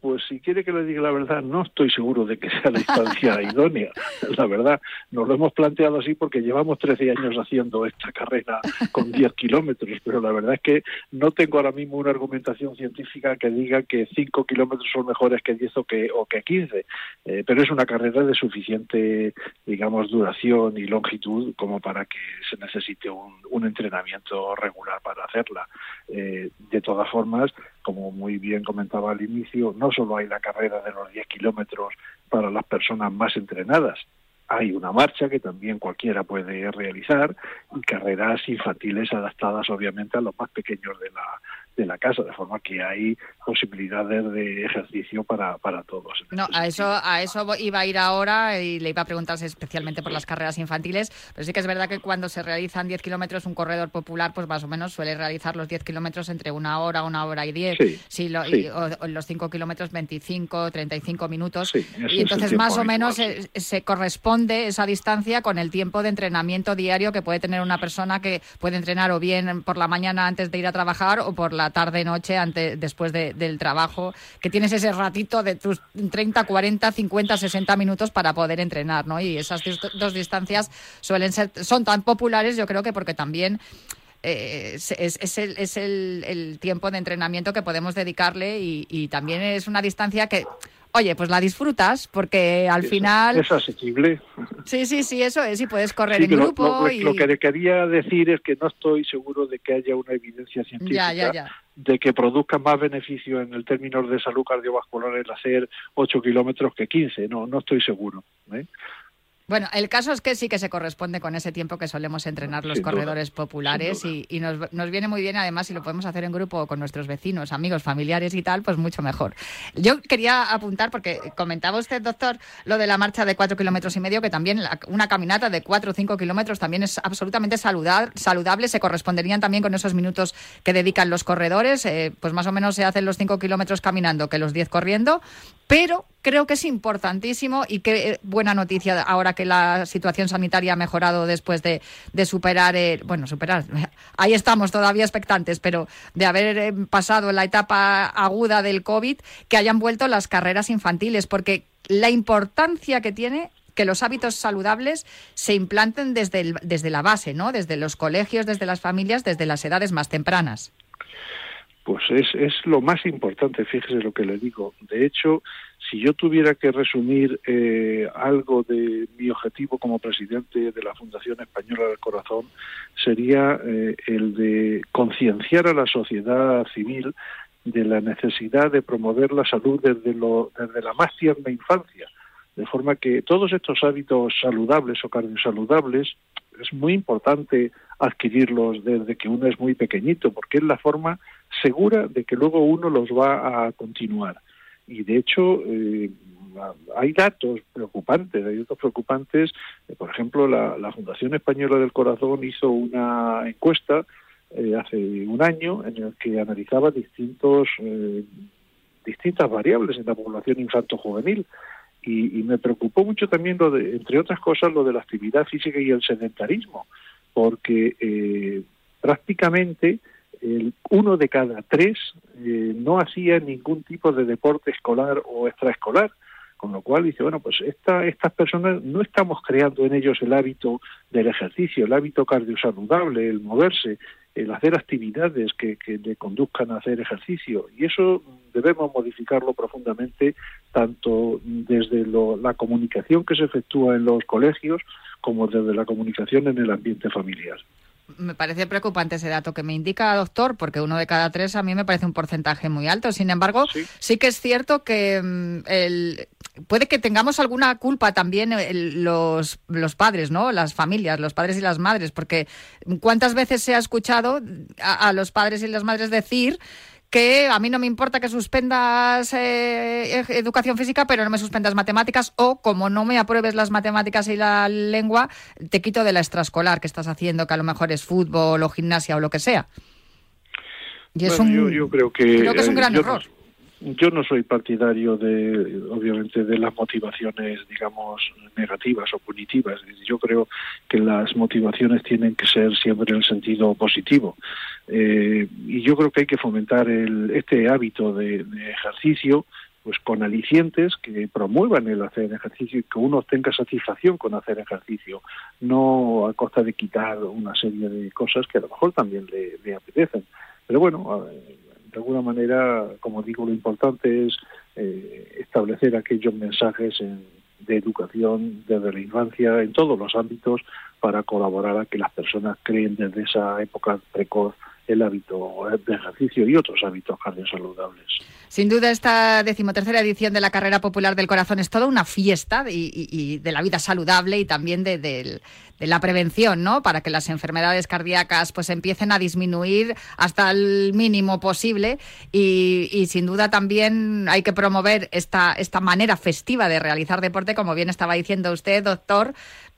Pues si quiere que le diga la verdad, no estoy seguro de que sea la distancia idónea. La verdad, nos lo hemos planteado así porque llevamos 13 años haciendo esta carrera con 10 kilómetros, pero la verdad es que no tengo ahora mismo una argumentación científica que diga que 5 kilómetros son mejores que 10 o que, o que 15. Eh, pero es una carrera de suficiente, digamos, duración y longitud como para que se necesite un, un entrenamiento regular para hacerla. Eh, de todas formas, como muy bien comentaba al inicio, no solo hay la carrera de los 10 kilómetros para las personas más entrenadas, hay una marcha que también cualquiera puede realizar y carreras infantiles adaptadas obviamente a los más pequeños de la, de la casa, de forma que hay posibilidades de ejercicio para, para todos. No, a eso, a eso iba a ir ahora y le iba a preguntarse especialmente por las carreras infantiles, pero sí que es verdad que cuando se realizan 10 kilómetros, un corredor popular, pues más o menos suele realizar los 10 kilómetros entre una hora, una hora y 10, sí, Y, o, los 5 kilómetros 25, 35 minutos, y entonces más o menos se, se corresponde esa distancia con el tiempo de entrenamiento diario que puede tener una persona que puede entrenar o bien por la mañana antes de ir a trabajar o por la tarde, noche, antes, después del trabajo, que tienes ese ratito de tus 30, 40, 50, 60 minutos para poder entrenar, ¿no? Y esas dos distancias suelen ser, son tan populares, yo creo que porque también eh, es, el, es el, tiempo de entrenamiento que podemos dedicarle y, también es una distancia que oye, pues la disfrutas porque al final... Es asequible. Sí, sí, sí, eso es, y puedes correr en grupo. Lo, que quería decir es que no estoy seguro de que haya una evidencia científica de que produzca más beneficio en el término de salud cardiovascular el hacer 8 kilómetros que 15, no, no estoy seguro. ¿eh? Bueno, el caso es que sí que se corresponde con ese tiempo que solemos entrenar los corredores populares y, nos, viene muy bien además si lo podemos hacer en grupo con nuestros vecinos, amigos, familiares y tal, pues mucho mejor. Yo quería apuntar, porque comentaba usted, doctor, lo de la marcha de cuatro kilómetros y medio, que también una caminata de cuatro o cinco kilómetros también es absolutamente saludable, se corresponderían también con esos minutos que dedican los corredores, eh, pues más o menos se hacen los cinco kilómetros caminando que los diez corriendo, pero creo que es importantísimo y qué eh, buena noticia ahora que la situación sanitaria ha mejorado después de, superar, bueno, superar, ahí estamos todavía expectantes, pero de haber eh, pasado la etapa aguda del COVID, que hayan vuelto las carreras infantiles, porque la importancia que tiene que los hábitos saludables se implanten desde, desde la base, ¿no? Desde los colegios, desde las familias, desde las edades más tempranas. Pues es, es lo más importante, fíjese lo que le digo. De hecho, si yo tuviera que resumir eh, algo de mi objetivo como presidente de la Fundación Española del Corazón, sería eh, el de concienciar a la sociedad civil de la necesidad de promover la salud desde, desde la más tierna infancia, de forma que todos estos hábitos saludables o cardiosaludables es muy importante adquirirlos desde que uno es muy pequeñito, porque es la forma segura de que luego uno los va a continuar. Y de hecho, eh, hay datos preocupantes, hay datos preocupantes. Eh, por ejemplo, la, Fundación Española del Corazón hizo una encuesta eh, hace un año en el que analizaba distintos, distintas variables en la población infanto-juvenil. Y, y, me preocupó mucho también, lo de, entre otras cosas, lo de la actividad física y el sedentarismo porque eh, prácticamente el uno de cada tres eh, no hacía ningún tipo de deporte escolar o extraescolar. Con lo cual dice, bueno, pues esta, estas personas no estamos creando en ellos el hábito del ejercicio, el hábito cardiosaludable, el moverse, el hacer actividades que, que le conduzcan a hacer ejercicio. Y eso debemos modificarlo profundamente, tanto desde la comunicación que se efectúa en los colegios como desde la comunicación en el ambiente familiar. Me parece preocupante ese dato que me indica, doctor, porque uno de cada tres a mí me parece un porcentaje muy alto. Sin embargo, sí, que es cierto que mm, el, puede que tengamos alguna culpa también los, los padres, ¿no? Las familias, los padres y las madres, porque ¿cuántas veces se ha escuchado a los padres y las madres decir que a mí no me importa que suspendas eh, educación física, pero no me suspendas matemáticas, o como no me apruebes las matemáticas y la lengua, te quito de la extraescolar que estás haciendo, que a lo mejor es fútbol o gimnasia o lo que sea. Y es un, yo, creo que, es un gran error yo no soy partidario de, obviamente, de las motivaciones, digamos, negativas o punitivas. Yo creo que las motivaciones tienen que ser siempre en el sentido positivo. Eh, y yo creo que hay que fomentar el, este hábito de, ejercicio pues con alicientes que promuevan el hacer ejercicio y que uno tenga satisfacción con hacer ejercicio, no a costa de quitar una serie de cosas que a lo mejor también le, le apetecen. Pero bueno, de alguna manera, como digo, lo importante es eh, establecer aquellos mensajes de educación desde la infancia en todos los ámbitos para colaborar a que las personas creen desde esa época precoz el hábito de ejercicio y otros hábitos cardiosaludables. Sin duda, esta decimotercera edición de la Carrera Popular del Corazón es toda una fiesta y, de la vida saludable y también de, la prevención, ¿no? Para que las enfermedades cardíacas pues empiecen a disminuir hasta el mínimo posible y, y, sin duda también hay que promover esta, esta manera festiva de realizar deporte, como bien estaba diciendo usted, doctor,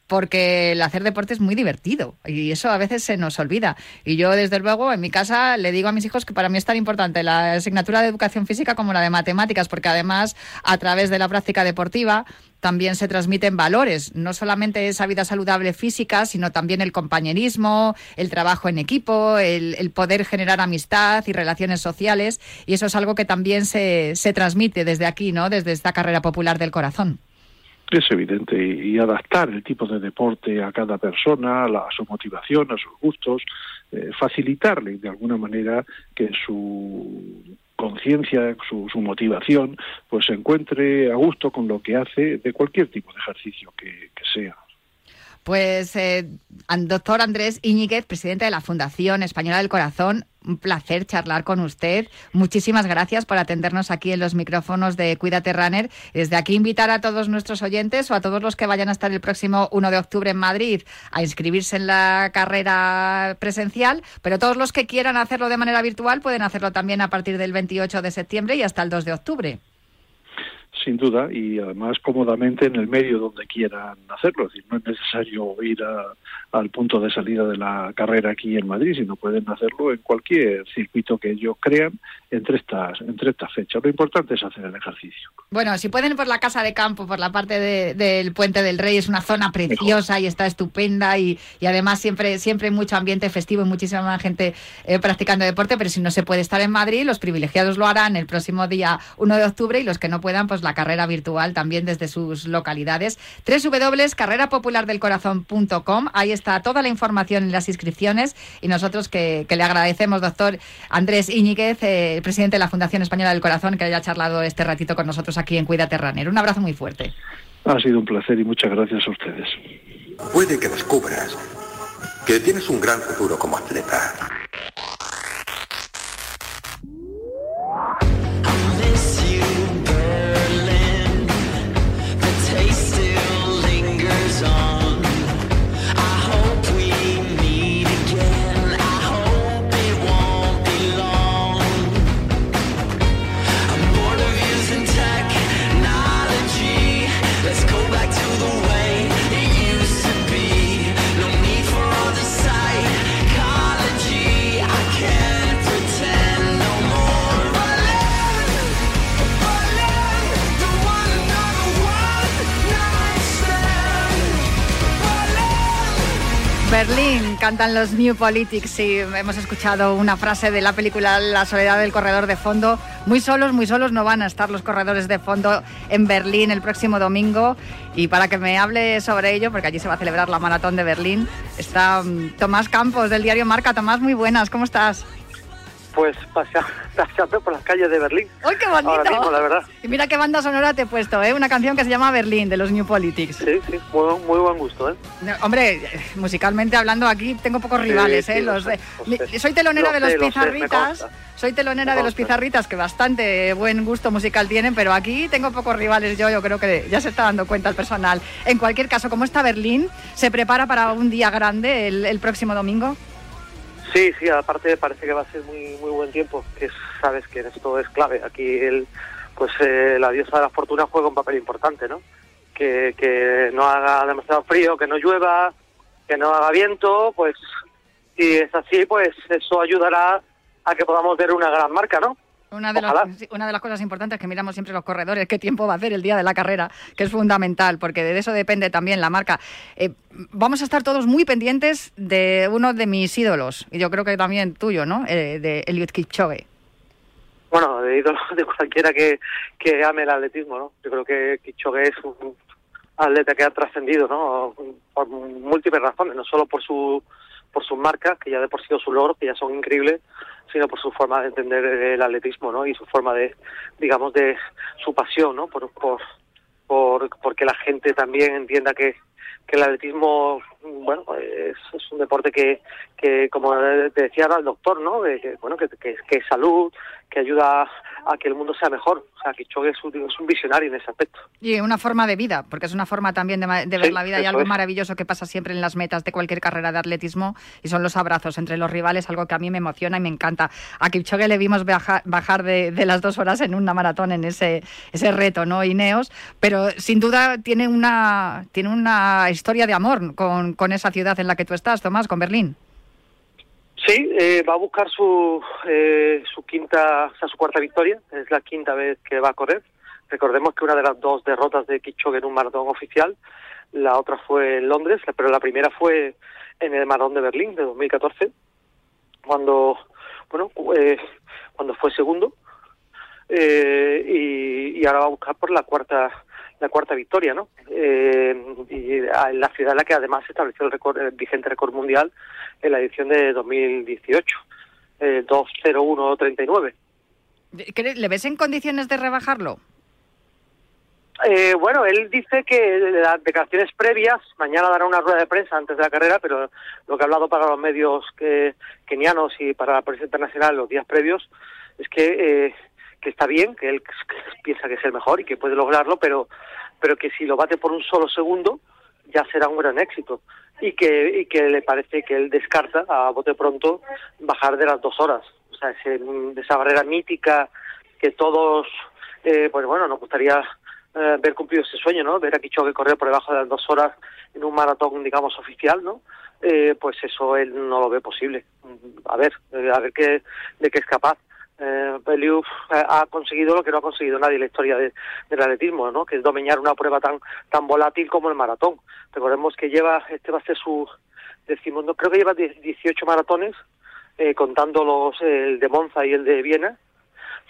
porque el hacer deporte es muy divertido y eso a veces se nos olvida. Y yo, desde luego, en mi casa le digo a mis hijos que para mí es tan importante la asignatura de educación física como la de matemáticas, porque además, a través de la práctica deportiva, también se transmiten valores, no solamente esa vida saludable física, sino también el compañerismo, el trabajo en equipo, el, poder generar amistad y relaciones sociales, y eso es algo que también se, se transmite desde aquí, ¿no? Desde esta carrera popular del corazón. Es evidente, y, adaptar el tipo de deporte a cada persona, a, su motivación, a sus gustos, eh, facilitarle de alguna manera que su conciencia, su, su, motivación, pues se encuentre a gusto con lo que hace de cualquier tipo de ejercicio que sea. Pues, eh, doctor Andrés Iñiguez, presidente de la Fundación Española del Corazón, un placer charlar con usted. Muchísimas gracias por atendernos aquí en los micrófonos de Cuídate Runner. Desde aquí invitar a todos nuestros oyentes o a todos los que vayan a estar el próximo 1 de octubre en Madrid a inscribirse en la carrera presencial, pero todos los que quieran hacerlo de manera virtual pueden hacerlo también a partir del 28 de septiembre y hasta el 2 de octubre sin duda, y además cómodamente en el medio donde quieran hacerlo. Es decir, no es necesario ir al punto de salida de la carrera aquí en Madrid, sino pueden hacerlo en cualquier circuito que ellos crean entre estas, entre estas fechas. Lo importante es hacer el ejercicio. Bueno, si pueden por la casa de campo, por la parte del Puente del Rey, es una zona preciosa y está estupenda y, además siempre, siempre hay mucho ambiente festivo y muchísima gente eh, practicando deporte, pero si no se puede estar en Madrid, los privilegiados lo harán el próximo día 1 de octubre y los que no puedan, pues la carrera virtual también desde sus localidades. www.carrerapopulardelcorazón.com. Ahí está toda la información y las inscripciones y nosotros que, le agradecemos, doctor Andrés Iñiguez, eh, presidente de la Fundación Española del Corazón, que haya charlado este ratito con nosotros aquí en Cuídate Runner. Un abrazo muy fuerte. Ha sido un placer y muchas gracias a ustedes. Puede que descubras que tienes un gran futuro como atleta. Berlín cantan los New Politics y hemos escuchado una frase de la película La soledad del corredor de fondo. Muy solos, muy solos no van a estar los corredores de fondo en Berlín el próximo domingo. Y para que me hable sobre ello, porque allí se va a celebrar la maratón de Berlín, está mm, Tomás Campos del diario Marca. Tomás, muy buenas, ¿cómo estás? Pues paseando por las calles de Berlín. ¡Uy, qué bonito! Ahora mismo, la verdad. Y mira qué banda sonora te he puesto, ¿eh? Una canción que se llama Berlín, de los New Politics. Sí, sí, muy, buen gusto, ¿eh? hombre, musicalmente hablando aquí tengo pocos rivales, ¿eh? los soy telonera de los Pizarritas. soy telonera de los Pizarritas, que bastante buen gusto musical tienen, pero aquí tengo pocos rivales. Yo, yo creo que ya se está dando cuenta el personal. En cualquier caso, ¿cómo está Berlín? ¿Se prepara para un día grande el próximo domingo? Sí, sí, aparte parece que va a ser muy muy buen tiempo, que sabes que esto es clave. Aquí el, pues eh, la diosa de la fortuna juega un papel importante, ¿no? Que, que no haga demasiado frío, que no llueva, que no haga viento, pues si es así, pues eso ayudará a que podamos ver una gran marca, ¿no? Una de, una de las cosas importantes que miramos siempre los corredores, qué tiempo va a hacer el día de la carrera, que es fundamental, porque de eso depende también la marca. Eh, vamos a estar todos muy pendientes de uno de mis ídolos, y yo creo que también tuyo, ¿no? Eh, de Eliud Kipchoge. Bueno, de ídolo de cualquiera que, que ame el atletismo, ¿no? Yo creo que Kipchoge es un atleta que ha trascendido, ¿no? Por múltiples razones, no solo por su por sus marcas, que ya de por sí su logros, que ya son increíbles, sino por su forma de entender el atletismo, ¿no? Y su forma de, digamos, de su pasión, ¿no? Por, por, por, que la gente también entienda que, que el atletismo, bueno, es, es un deporte que, que, como te decía el doctor, ¿no? Que, bueno, que, que, que es salud, que ayuda a que el mundo sea mejor. O sea, Kipchoge es un, es un visionario en ese aspecto. Y una forma de vida, porque es una forma también de, de ver Sí, la vida y algo es. maravilloso que pasa siempre en las metas de cualquier carrera de atletismo y son los abrazos entre los rivales, algo que a mí me emociona y me encanta. A Kipchoge le vimos baja- bajar de, de las dos horas en una maratón en ese, ese reto, ¿no? Ineos, pero sin duda tiene una, tiene una historia de amor con, con esa ciudad en la que tú estás, Tomás, con Berlín. Sí, eh, va a buscar su, eh, su quinta, o sea, su cuarta victoria. Es la quinta vez que va a correr. Recordemos que una de las dos derrotas de Kipchoge en un maratón oficial, la otra fue en Londres, pero la primera fue en el maratón de Berlín de 2014, cuando, bueno, eh, cuando fue segundo. Eh, y, y ahora va a buscar por la cuarta la cuarta victoria, ¿no? Eh, y la ciudad en la que además estableció el, el vigente récord mundial en la edición de 2018, eh, 2.01.39. ¿Cre- ¿Le ves en condiciones de rebajarlo? Eh, bueno, él dice que las declaraciones previas, mañana dará una rueda de prensa antes de la carrera, pero lo que ha hablado para los medios que, kenianos y para la prensa internacional los días previos es que, eh, que está bien, que él piensa que es el mejor y que puede lograrlo, pero, pero que si lo bate por un solo segundo ya será un gran éxito y que, y que le parece que él descarta a bote pronto bajar de las dos horas. O sea, ese- esa barrera mítica que todos, eh, pues bueno, nos gustaría eh, ver cumplido ese sueño, ¿no? Ver a Kipchoge correr por debajo de las dos horas en un maratón, digamos, oficial, ¿no? Eh, pues eso él no lo ve posible. Mm, A ver, eh, a ver qué, de qué es capaz. Eh, Beliuf eh, ha conseguido lo que no ha conseguido nadie en la historia de- del atletismo, ¿no? Que es dominar una prueba tan tan volátil como el maratón. Recordemos que lleva, este va a ser su decimondo, creo que lleva 10 18 maratones, eh, contando los el de Monza y el de Viena,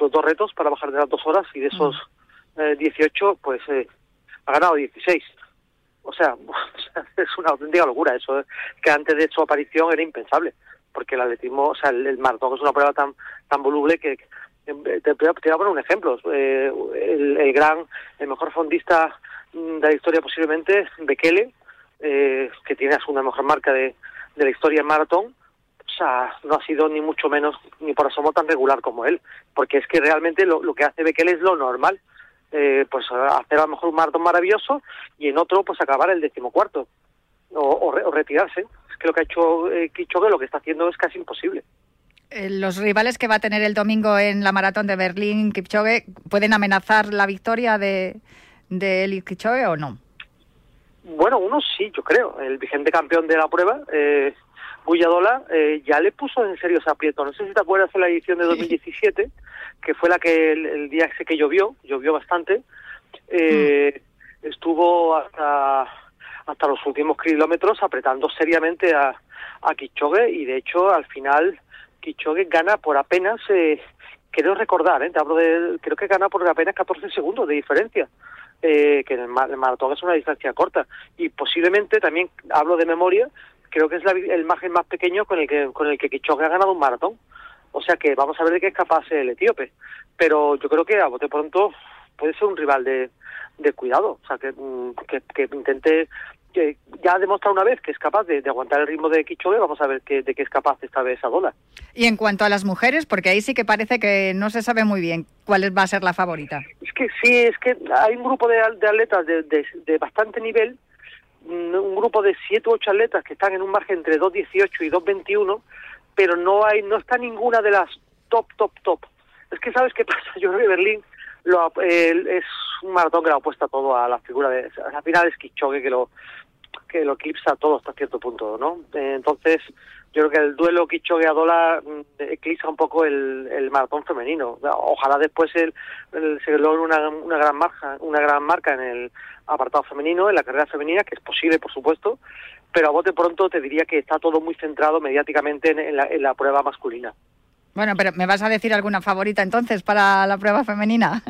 los dos retos para bajar de las dos horas y de esos eh, 18, pues eh, ha ganado 16. O sea, es una auténtica locura eso, eh, que antes de su aparición era impensable, porque el atletismo, o sea, el, maratón es una prueba tan tan voluble que eh, te, te voy a a poner un ejemplo. Eh, el, el gran, el mejor fondista mm, de la historia posiblemente, Bekele, eh, que tiene la segunda mejor marca de, de la historia en maratón, o sea, no ha sido ni mucho menos, ni por asomo tan regular como él, porque es que realmente lo, lo que hace Bekele es lo normal, eh, pues hacer a lo mejor un maratón maravilloso y en otro pues acabar el decimocuarto o, o, o retirarse. Que lo que ha hecho eh, Kipchoge, lo que está haciendo es casi imposible. Eh, Los rivales que va a tener el domingo en la maratón de Berlín, Kipchoge, ¿pueden amenazar la victoria de, de Eliud Kipchoge o no? Bueno, uno sí, yo creo. El vigente campeón de la prueba, eh, Bulladola, eh, ya le puso en serio ese aprieto. No sé si te acuerdas de la edición de 2017, que fue la que el, el día ese que llovió, llovió bastante, eh, estuvo hasta, hasta los últimos kilómetros apretando seriamente a, a y de hecho al final Kipchoge gana por apenas, eh, recordar, eh, hablo de, creo que gana por apenas 14 segundos de diferencia eh, que el, ma- el maratón es una distancia corta y posiblemente también hablo de memoria creo que es la el margen más pequeño con el que con el que Kipchoge ha ganado un maratón. O sea que vamos a ver de qué es capaz el etíope pero yo creo que a bote pronto puede ser un rival de, de cuidado o sea que, mm, que intente que ya ha demostrado una vez que es capaz de, de aguantar el ritmo de Kipchoge vamos a ver que, de qué es capaz esta vez Adola Y en cuanto a las mujeres, porque ahí sí que parece que no se sabe muy bien cuál va a ser la favorita. Es que sí, es que hay un grupo de, de atletas de, de, de bastante nivel, mm, un grupo de 7 u 8 atletas que están en un margen entre 2.18 y 2.21, pero no hay no está ninguna de las top, top, top. Es que, ¿sabes qué pasa? Yo creo que Berlín lo, eh, es un maratón que lo apuesta todo a la figura de... Al final es Kipchoge que lo, que lo eclipsa todo hasta cierto punto, ¿no? Eh, entonces, yo creo que el duelo Kipchoge-Adola mm, eclipsa un poco el, el maratón femenino. Ojalá después el, el- se logre una, una gran marca, una gran marca en el apartado femenino, en la carrera femenina, que es posible, por supuesto, pero a bote pronto te diría que está todo muy centrado mediáticamente en, en la, en la prueba masculina. Bueno, pero ¿me vas a decir alguna favorita entonces para la prueba femenina?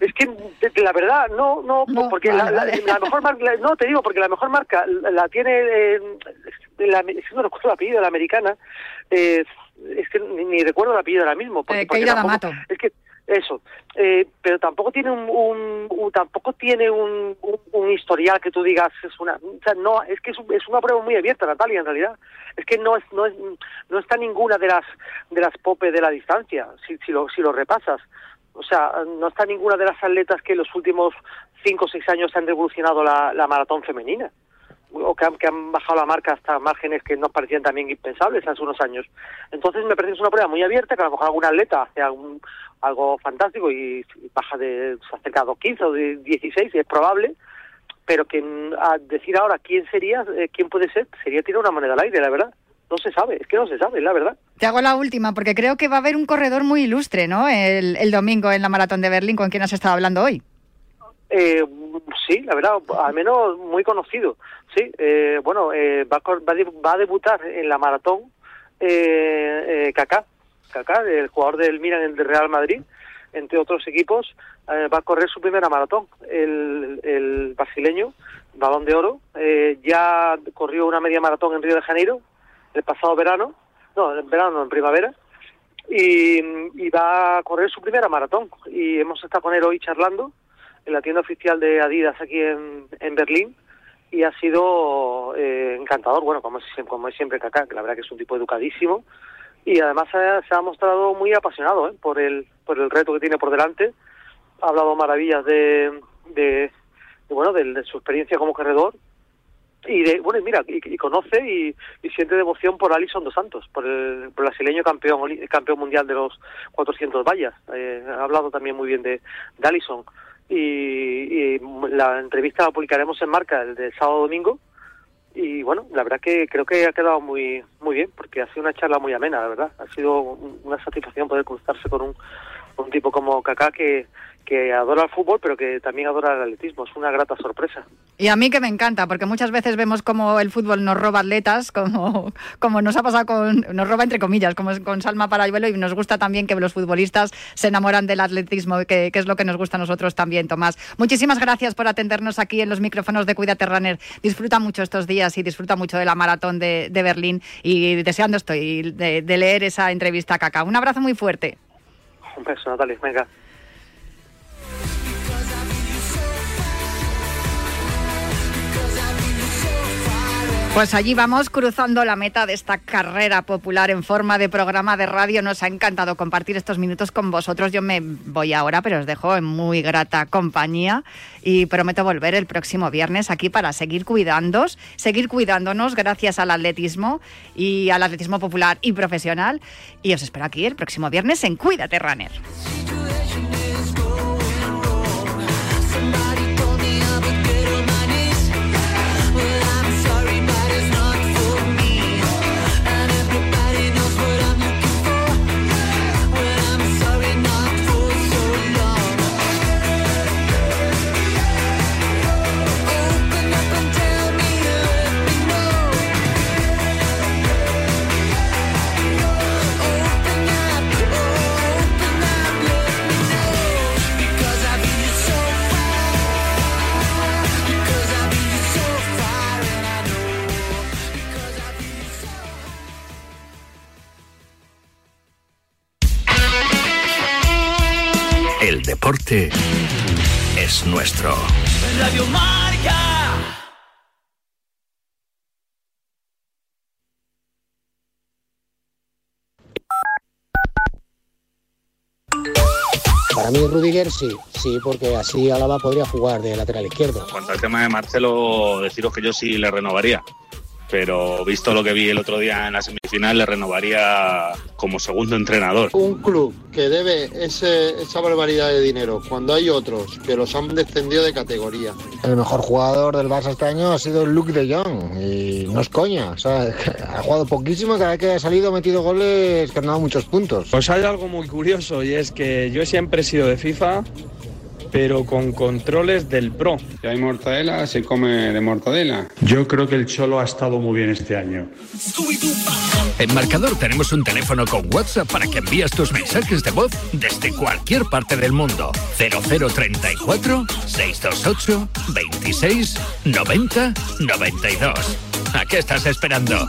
Es que la verdad no no, porque vale, la, la- vale. la mejor marca no te digo porque la mejor marca la, tiene eh, la, es que no recuerdo el apellido de la americana eh, es que ni, ni recuerdo el apellido ahora mismo porque, Eh, porque tampoco- es que Eso, eh, pero tampoco tiene un, tampoco tiene un, un, historial que tú digas es una, o sea, no, es que es, es, una prueba muy abierta, Natalia, en realidad. Es que no es, no es, no está ninguna de las de las popes de la distancia, si, si lo si lo repasas. O sea, no está ninguna de las atletas que en los últimos cinco o seis años han revolucionado la, la maratón femenina o que han, que han, bajado la marca hasta márgenes que nos parecían también impensables hace unos años. Entonces me parece que es una prueba muy abierta, que a lo mejor algún atleta hace algo fantástico y baja de se acerca a 15 o de 16, es probable, pero que decir ahora quién sería, eh, quién puede ser, sería tirar una moneda al aire, la verdad. No se sabe, es que no se sabe, la verdad. Te hago la última, porque creo que va a haber un corredor muy ilustre, ¿no? El, el domingo en la Maratón de Berlín, con quien has estado hablando hoy. Eh, sí, la verdad, al menos muy conocido. Sí, eh, bueno, eh, va, va, a debutar en la maratón eh, Kaká, Kaká, el jugador del Milan, el de Real Madrid, entre otros equipos, va a correr su primera maratón. El, brasileño, balón de oro, ya corrió una media maratón en Río de Janeiro el pasado verano, no, en verano, en primavera, y, y va a correr su primera maratón. Y hemos estado con él hoy charlando en la tienda oficial de Adidas aquí en, en Berlín y ha sido eh, encantador, bueno, como es, como es siempre Kaká, que la verdad que es un tipo educadísimo y además se, ha mostrado muy apasionado ¿eh? por, el, por el reto que tiene por delante, ha hablado maravillas de, de, bueno, de, su experiencia como corredor y de, bueno, mira, y, conoce y, siente devoción por Alison dos Santos, por el, brasileño campeón campeón mundial de los 400 vallas. Eh, ha hablado también muy bien de, de Alison y, la entrevista la publicaremos en marca el de sábado domingo. Y bueno la verdad que creo que ha quedado muy muy bien porque ha sido una charla muy amena la verdad. Ha sido una satisfacción poder cruzarse con un, un tipo como Kaká que adora el fútbol, pero que también adora el atletismo. Es una grata sorpresa. Y a mí que me encanta, porque muchas veces vemos como el fútbol nos roba atletas, como, como nos ha pasado con, nos roba entre comillas, como con Salma Parayuelo, y nos gusta también que los futbolistas se enamoran del atletismo, que, que, es lo que nos gusta a nosotros también, Tomás. Muchísimas gracias por atendernos aquí en los micrófonos de Cuídate Runner. Disfruta mucho estos días y disfruta mucho de la maratón de, de Berlín y deseando estoy de, de leer esa entrevista a Caca. Un abrazo muy fuerte. Un beso, Natalia. Venga. Pues allí vamos cruzando la meta de esta carrera popular en forma de programa de radio. Nos ha encantado compartir estos minutos con vosotros. Yo me voy ahora, pero os dejo en muy grata compañía y prometo volver el próximo viernes aquí para seguir cuidándonos, seguir cuidándonos gracias al atletismo y al atletismo popular y profesional. Y os espero aquí el próximo viernes en Cuídate Runner. Deporte es nuestro. Radio Marca. Para mí Rudiger sí, sí, porque así Álava podría jugar de lateral izquierdo. En cuanto al tema de Marcelo, deciros que yo sí le renovaría pero visto lo que vi el otro día en la semifinal, le renovaría como segundo entrenador. Un club que debe esa barbaridad de dinero cuando hay otros que los han descendido de categoría. El mejor jugador del Barça este año ha sido Luke de Jong y no es coña, o sea, ha jugado poquísimo, cada vez que ha salido ha metido goles que han dado muchos puntos. Pues hay algo muy curioso y es que yo siempre he sido de FIFA pero con controles del Pro. Si hay mortadela, se come de mortadela. Yo creo que el Cholo ha estado muy bien este año. En Marcador tenemos un teléfono con WhatsApp para que envíes tus mensajes de voz desde cualquier parte del mundo. 0034 628 26 90 92. ¿A qué estás esperando?